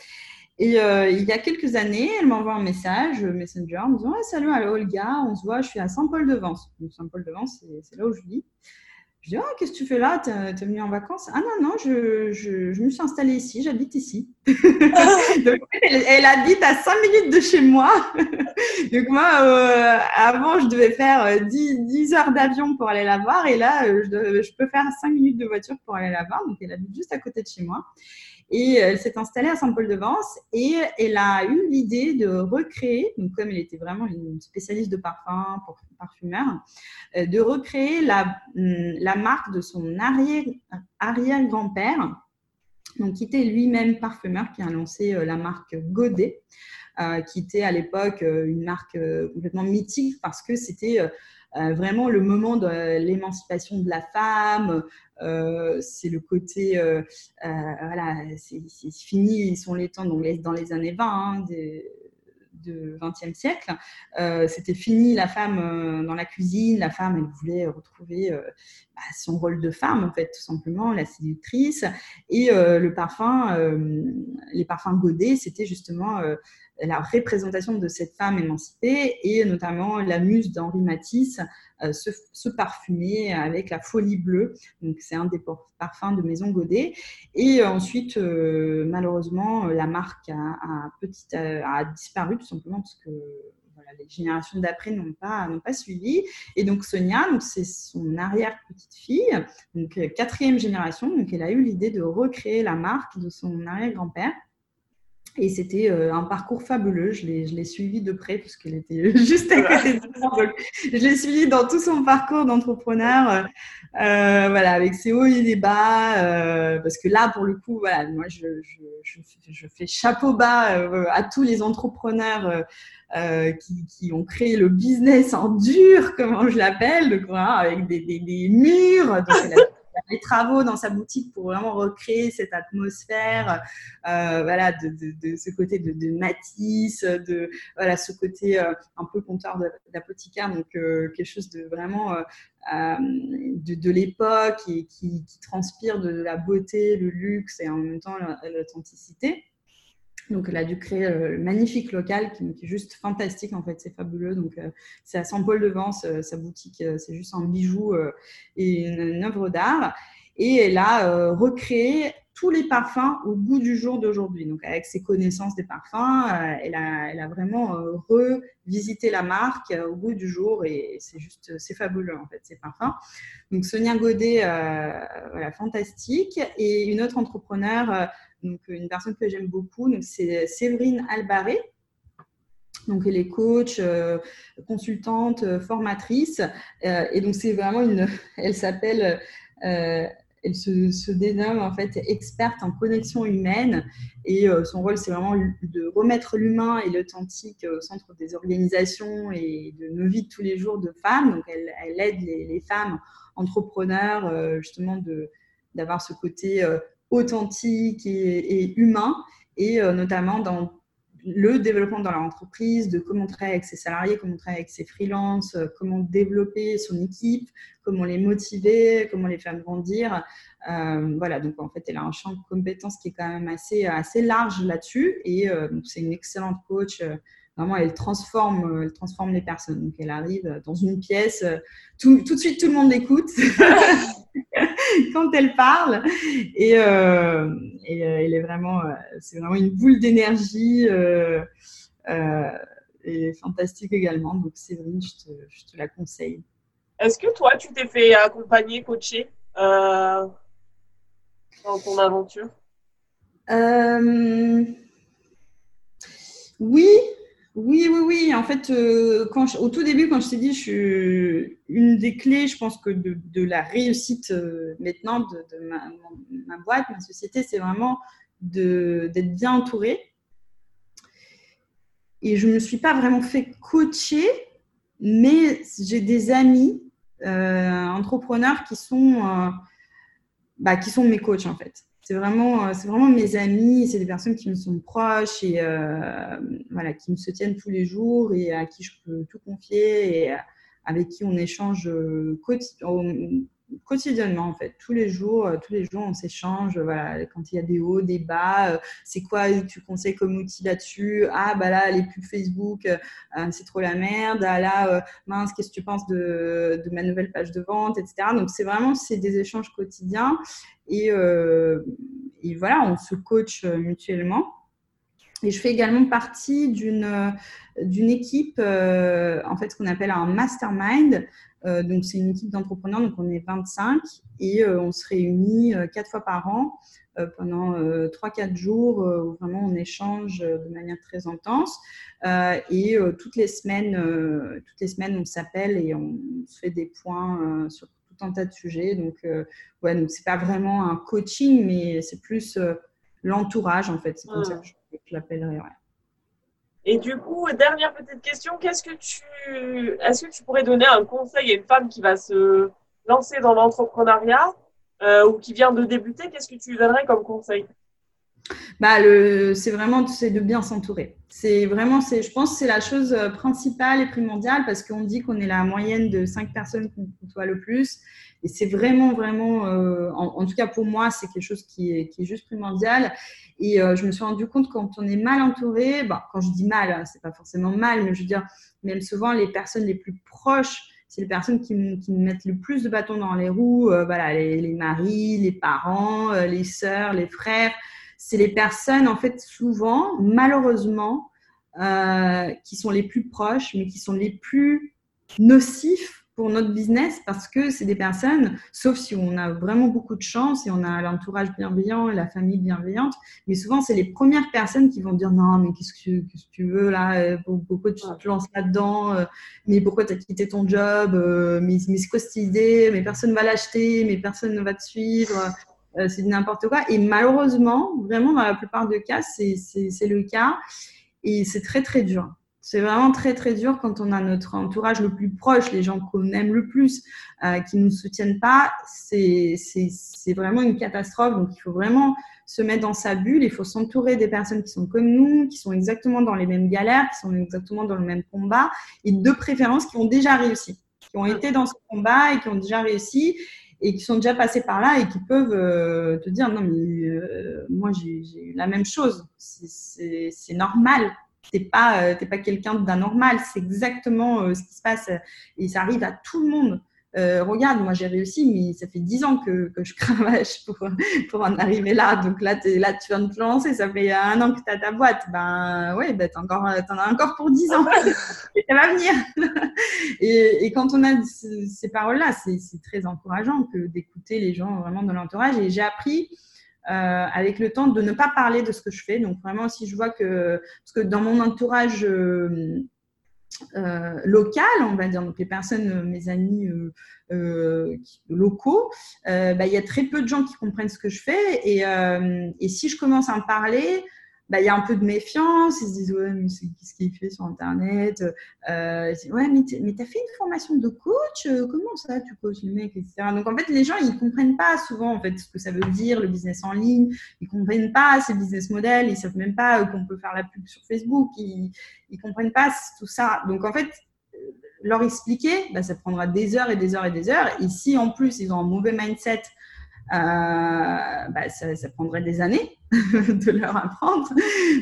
S2: Et il y a quelques années, elle m'envoie un message, Messenger, en me disant Salut, Olga, on se voit, je suis à Saint-Paul-de-Vence. Saint-Paul-de-Vence, c'est là où je vis. Je dis, oh, qu'est-ce que tu fais là? Tu es, venu en vacances? Ah non, non, je, je, me suis installée ici, j'habite ici. Donc, elle, habite à 5 minutes de chez moi. Donc moi, euh, avant, je devais faire 10, euh, 10 heures d'avion pour aller la voir. Et là, euh, je, je, peux faire 5 minutes de voiture pour aller la voir. Donc elle habite juste à côté de chez moi. Et euh, elle s'est installée à Saint-Paul-de-Vence et elle a eu l'idée de recréer, donc comme elle était vraiment une spécialiste de parfum, parfumeur, euh, de recréer la, hum, la marque de son arrière-grand-père, donc qui était lui-même parfumeur, qui a lancé euh, la marque Godet. qui était à l'époque une marque complètement mythique parce que c'était vraiment le moment de l'émancipation de la femme, euh, c'est le côté, euh, euh, voilà, c'est fini, ils sont les temps donc dans les années 20 hein, de 20e siècle. C'était fini la femme dans la cuisine, la femme, elle voulait retrouver bah, son rôle de femme, en fait, tout simplement, la séductrice. Et le parfum, les parfums godets, c'était justement la représentation de cette femme émancipée et notamment la muse d'Henri Matisse euh, se, parfumer avec la folie bleue. Donc c'est un des parfums de Maison Godet. Et euh, ensuite, euh, malheureusement, la marque a, disparu tout simplement parce que les générations d'après n'ont pas, pas suivi. Et donc Sonia, donc c'est son arrière-petite-fille, donc quatrième génération, donc elle a eu l'idée de recréer la marque de son arrière-grand-père. Et c'était euh, un parcours fabuleux. Je l'ai suivi de près parce qu'elle était juste à côté de moi. je l'ai suivi dans tout son parcours d'entrepreneur, euh, euh, voilà, avec ses hauts et ses bas. parce que là, pour le coup, voilà, moi, je, je, je fais chapeau bas à tous les entrepreneurs qui, qui, ont créé le business en dur, comme je l'appelle, avec des, des, des, murs. Donc, les travaux dans sa boutique pour vraiment recréer cette atmosphère, euh, voilà, de, ce côté de, Matisse, de voilà, ce côté euh, un peu compteur d'apothicaire, donc euh, quelque chose de vraiment de, l'époque qui, qui, transpire de la beauté, le luxe et en même temps l'authenticité. Donc, elle a dû créer le magnifique local qui, est juste fantastique. En fait, c'est fabuleux. Donc, euh, c'est à Saint-Paul-de-Vence, euh, sa boutique. Euh, c'est juste un bijou et une, œuvre d'art. Et elle a recréé tous les parfums au goût du jour d'aujourd'hui. Donc, avec ses connaissances des parfums, elle, a, elle, a, vraiment revisité la marque au goût du jour et c'est juste, c'est fabuleux en fait, ces parfums. Donc, Sonia Godet, voilà, fantastique. Et une autre entrepreneur, donc, une personne que j'aime beaucoup, c'est Séverine Albaré. Donc, elle est coach, euh, consultante, euh, formatrice. Euh, et donc, c'est vraiment une. Elle s'appelle. elle se, se, dénomme en fait experte en connexion humaine. Et son rôle, c'est vraiment de remettre l'humain et l'authentique au centre des organisations et de nos vies de tous les jours de femmes. Donc, elle, aide les, les, femmes entrepreneurs justement d'avoir ce côté authentique et, humain, et euh, notamment dans le développement dans leur entreprise, de comment travailler avec ses salariés, comment travailler avec ses freelances, euh, comment développer son équipe, comment les motiver, comment les faire grandir. Euh, voilà, donc en fait, elle a un champ de compétences qui est quand même assez, assez large là-dessus et c'est une excellente coach Vraiment, elle transforme, euh, elle transforme les personnes. Donc, elle arrive dans une pièce, euh, tout, tout de suite, tout le monde l'écoute quand elle parle. Et, euh, et elle est vraiment, c'est vraiment une boule d'énergie. et fantastique également. Donc, Séverine, je te, je te la conseille.
S3: Est-ce que toi, tu t'es fait accompagner, coacher dans ton aventure?
S2: Oui, oui, oui, oui. En fait, euh, au tout début, quand je t'ai dit, je suis une des clés, je pense que de, la réussite euh, maintenant de, ma, boîte, ma société, c'est vraiment d'être bien entourée. Et je ne me suis pas vraiment fait coacher, mais j'ai des amis euh, entrepreneurs qui sont, bah, qui sont mes coachs en fait c'est vraiment, euh, c'est vraiment mes amis, c'est des personnes qui me sont proches et euh, voilà, qui me soutiennent tous les jours et à qui je peux tout confier et avec qui on échange euh, quotidiennement en fait tous les jours tous les jours on s'échange voilà quand il y a des hauts des bas c'est quoi tu conseilles comme outil là-dessus? Ah bah là les pubs Facebook c'est trop la merde ah là mince qu'est-ce que tu penses de, de, ma nouvelle page de vente etc donc c'est vraiment c'est des échanges quotidiens euh, et, voilà, on se coach euh, mutuellement. Et je fais également partie d'une euh, d'une équipe, en fait, qu'on appelle un mastermind. Donc, c'est une équipe d'entrepreneurs, donc on est 25 et on se réunit quatre fois par an pendant 3-4 jours où vraiment on échange de manière très intense. et toutes les semaines, toutes les semaines, on s'appelle et on se fait des points sur un tas de sujets. Donc, euh, ouais, donc c'est pas vraiment un coaching, mais c'est plus euh, l'entourage en fait. C'est comme ça que je, l'appellerais.
S3: Et du coup, dernière petite question, qu'est-ce que tu, est-ce que tu pourrais donner un conseil à une femme qui va se lancer dans l'entrepreneuriat euh, ou qui vient de débuter Qu'est-ce que tu lui donnerais comme conseil?
S2: Bah, c'est vraiment c'est de bien s'entourer. C'est vraiment, c'est, je pense, c'est la chose principale et primordiale parce qu'on dit qu'on est la moyenne de cinq personnes qu'on côtoie le plus. Et c'est vraiment, vraiment, euh, en, tout cas pour moi, c'est quelque chose qui est, juste primordial. Et euh, je me suis rendu compte quand on est mal entouré, bah, quand je dis mal, hein, c'est pas forcément mal, mais je veux dire, même souvent les personnes les plus proches, c'est les personnes qui, qui mettent le plus de bâtons dans les roues, voilà, les, maris, les parents, les sœurs, les frères c'est les personnes, en fait, souvent, malheureusement, euh, qui sont les plus proches, mais qui sont les plus nocifs pour notre business parce que c'est des personnes, sauf si on a vraiment beaucoup de chance et on a l'entourage bienveillant et la famille bienveillante, mais souvent c'est les premières personnes qui vont dire non mais qu'est-ce que, tu veux là, euh, pourquoi tu te lances là-dedans, euh, mais pourquoi tu as quitté ton job, mais, mais c'est quoi cette idée, mais personne ne va l'acheter, mais personne ne va te suivre, euh, c'est n'importe quoi. Et malheureusement, vraiment, dans la plupart des cas, c'est le cas. Et c'est très, très dur. C'est vraiment très très dur quand on a notre entourage le plus proche, les gens qu'on aime le plus, euh, qui nous soutiennent pas. C'est vraiment une catastrophe. Donc il faut vraiment se mettre dans sa bulle. Il faut s'entourer des personnes qui sont comme nous, qui sont exactement dans les mêmes galères, qui sont exactement dans le même combat, et de préférence qui ont déjà réussi, qui ont été dans ce combat et qui ont déjà réussi et qui sont déjà passés par là et qui peuvent euh, te dire non mais euh, moi j'ai eu la même chose c'est normal t'es pas euh, pas quelqu'un d'anormal c'est exactement ce qui se passe et ça arrive à tout le monde euh, regarde, moi j'ai réussi, mais ça fait dix ans que, que je cravache pour, pour en arriver là. Donc là, là, tu viens de te lancer, ça fait un an que tu as ta boîte. Ben ouais, ben, tu en as encore pour dix ans. et ça va venir. et, et, quand on a ces paroles-là, c'est très encourageant que d'écouter les gens vraiment dans l'entourage. Et j'ai appris euh, avec le temps de ne pas parler de ce que je fais. Donc vraiment, si je vois que, parce que dans mon entourage, euh, euh, locales, on va dire, donc les personnes, mes amis locaux, bah, il y a très peu de gens qui comprennent ce que je fais. Et si je commence à en parler, bah, y a un peu de méfiance. Ils se disent, ouais, mais qu'est-ce qu'il fait sur Internet euh, Ouais, mais tu as fait une formation de coach euh, Comment ça, tu coaches les mecs, etc. Donc, en fait, les gens, ils comprennent pas souvent en fait, ce que ça veut dire, le business en ligne. Ils comprennent pas ces business models. Ils savent même pas euh, qu'on peut faire la pub sur Facebook. Ils, ils comprennent pas tout ça. Donc, en fait, leur expliquer, bah, ça prendra des heures et des heures et des heures. Et si, en plus, ils ont un mauvais mindset, bah, ça, ça, prendrait des années de leur apprendre.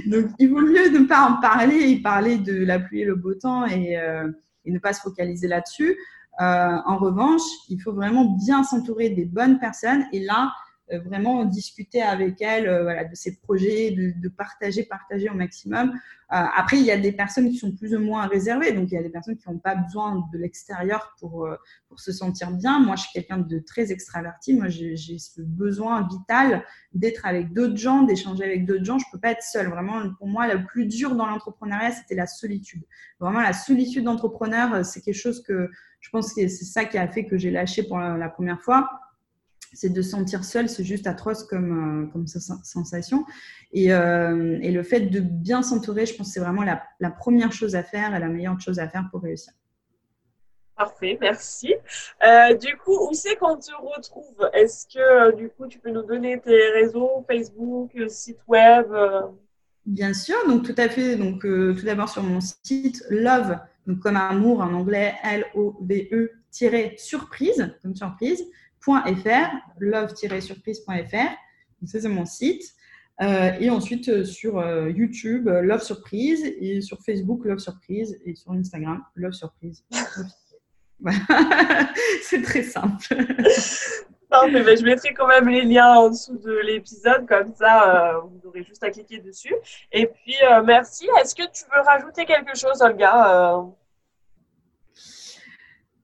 S2: Donc, il vaut mieux ne pas en parler et parler de la pluie et le beau temps et, euh, et ne pas se focaliser là-dessus. Euh, en revanche, il faut vraiment bien s'entourer des bonnes personnes et là, euh, vraiment discuter avec elle euh, voilà, de ses projets, de, de, partager, partager au maximum. Euh, après, il y a des personnes qui sont plus ou moins réservées, donc il y a des personnes qui n'ont pas besoin de l'extérieur pour, pour se sentir bien. Moi, je suis quelqu'un de très extraverti. Moi, j'ai ce besoin vital d'être avec d'autres gens, d'échanger avec d'autres gens. Je peux pas être seule. Vraiment, pour moi, le plus dur dans l'entrepreneuriat, c'était la solitude. Vraiment, la solitude d'entrepreneur, c'est quelque chose que je pense que c'est ça qui a fait que j'ai lâché pour la première fois c'est de sentir seul, c'est juste atroce comme, euh, comme sensation. Et, euh, et, le fait de bien s'entourer, je pense que c'est vraiment la, la, première chose à faire et la meilleure chose à faire pour réussir.
S3: Parfait, merci. Euh, du coup, où c'est qu'on te retrouve? Est-ce que du coup, tu peux nous donner tes réseaux, Facebook, site web
S2: Bien sûr, donc tout à fait. Donc tout d'abord sur mon site Love, donc comme amour en anglais, L-O-V-E surprise, comme surprise, .fr, love-surprise.fr. C'est mon site. Euh, et ensuite, euh, sur euh, YouTube, Love Surprise, et sur Facebook, Love Surprise, et sur Instagram, Love Surprise. c'est très simple.
S3: je mettrai quand même les liens en dessous de l'épisode, comme ça, vous aurez juste à cliquer dessus. Et puis, merci. Est-ce que tu veux rajouter quelque chose, Olga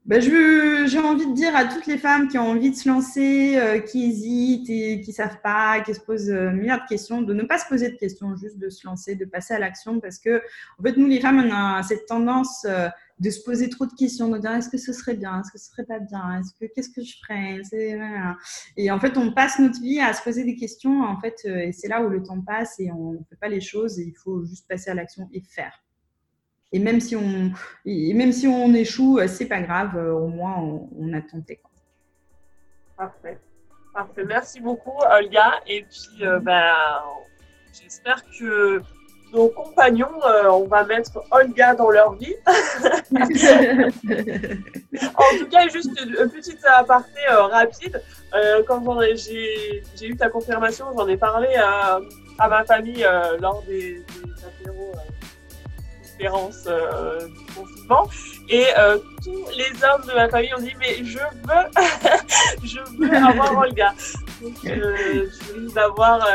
S2: ben, j'ai envie de dire à toutes les femmes qui ont envie de se lancer, euh, qui hésitent et qui savent pas, qui se posent euh, milliards de questions, de ne pas se poser de questions, juste de se lancer, de passer à l'action, parce que en fait nous les femmes on a cette tendance euh, de se poser trop de questions, de dire est-ce que ce serait bien, est-ce que ce serait pas bien, est-ce que qu'est-ce que je ferais, et en fait on passe notre vie à se poser des questions, en fait et c'est là où le temps passe et on ne fait pas les choses et il faut juste passer à l'action et faire. Et même si on, et même si on échoue, euh, c'est pas grave, euh, au moins on, a tenté.
S3: Parfait. Parfait. Merci beaucoup, Olga. Et puis, euh, ben, j'espère que nos compagnons, on va mettre Olga dans leur vie. en tout cas, juste une, petite aparté rapide. quand j'ai eu ta confirmation, j'en ai parlé à, ma famille lors des, des apéros euh, du confinement. Et euh, tous les hommes de ma famille ont dit Mais je veux, je veux avoir Olga. Donc, euh, je veux l'avoir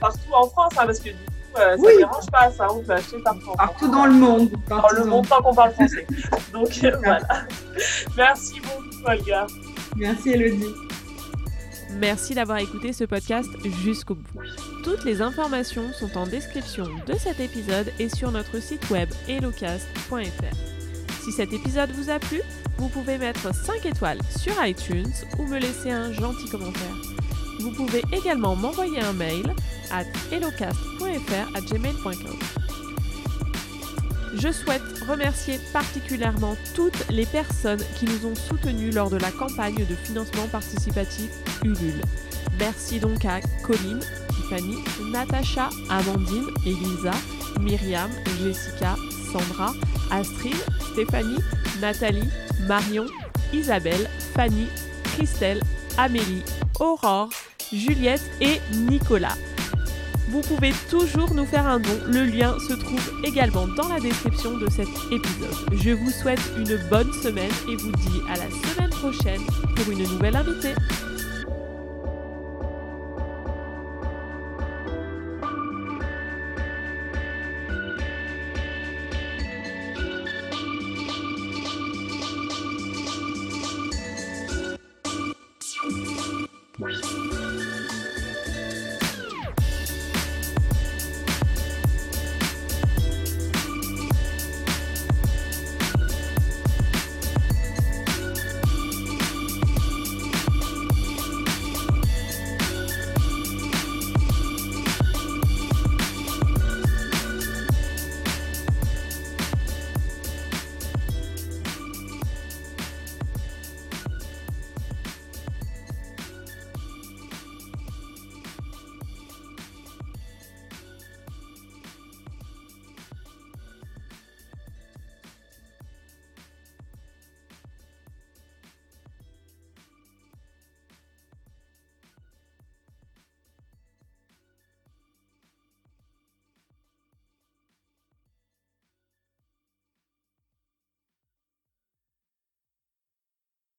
S3: partout en France, hein, parce que du coup, ça ne dérange pas, ça, on peut acheter partout.
S2: Partout dans le monde.
S3: Dans le monde, tant qu'on parle français. Donc, voilà. Merci beaucoup, Olga.
S2: Merci, Elodie.
S1: Merci d'avoir écouté ce podcast jusqu'au bout. Toutes les informations sont en description de cet épisode et sur notre site web hellocast.fr. Si cet épisode vous a plu, vous pouvez mettre 5 étoiles sur iTunes ou me laisser un gentil commentaire. Vous pouvez également m'envoyer un mail à hellocast.fr à gmail.com. Je souhaite remercier particulièrement toutes les personnes qui nous ont soutenus lors de la campagne de financement participatif Ulule. Merci donc à Colline, Tiffany, Natacha, Amandine, Elisa, Myriam, Jessica, Sandra, Astrid, Stéphanie, Nathalie, Marion, Isabelle, Fanny, Christelle, Amélie, Aurore, Juliette et Nicolas. Vous pouvez toujours nous faire un don, le lien se trouve également dans la description de cet épisode. Je vous souhaite une bonne semaine et vous dis à la semaine prochaine pour une nouvelle invitée.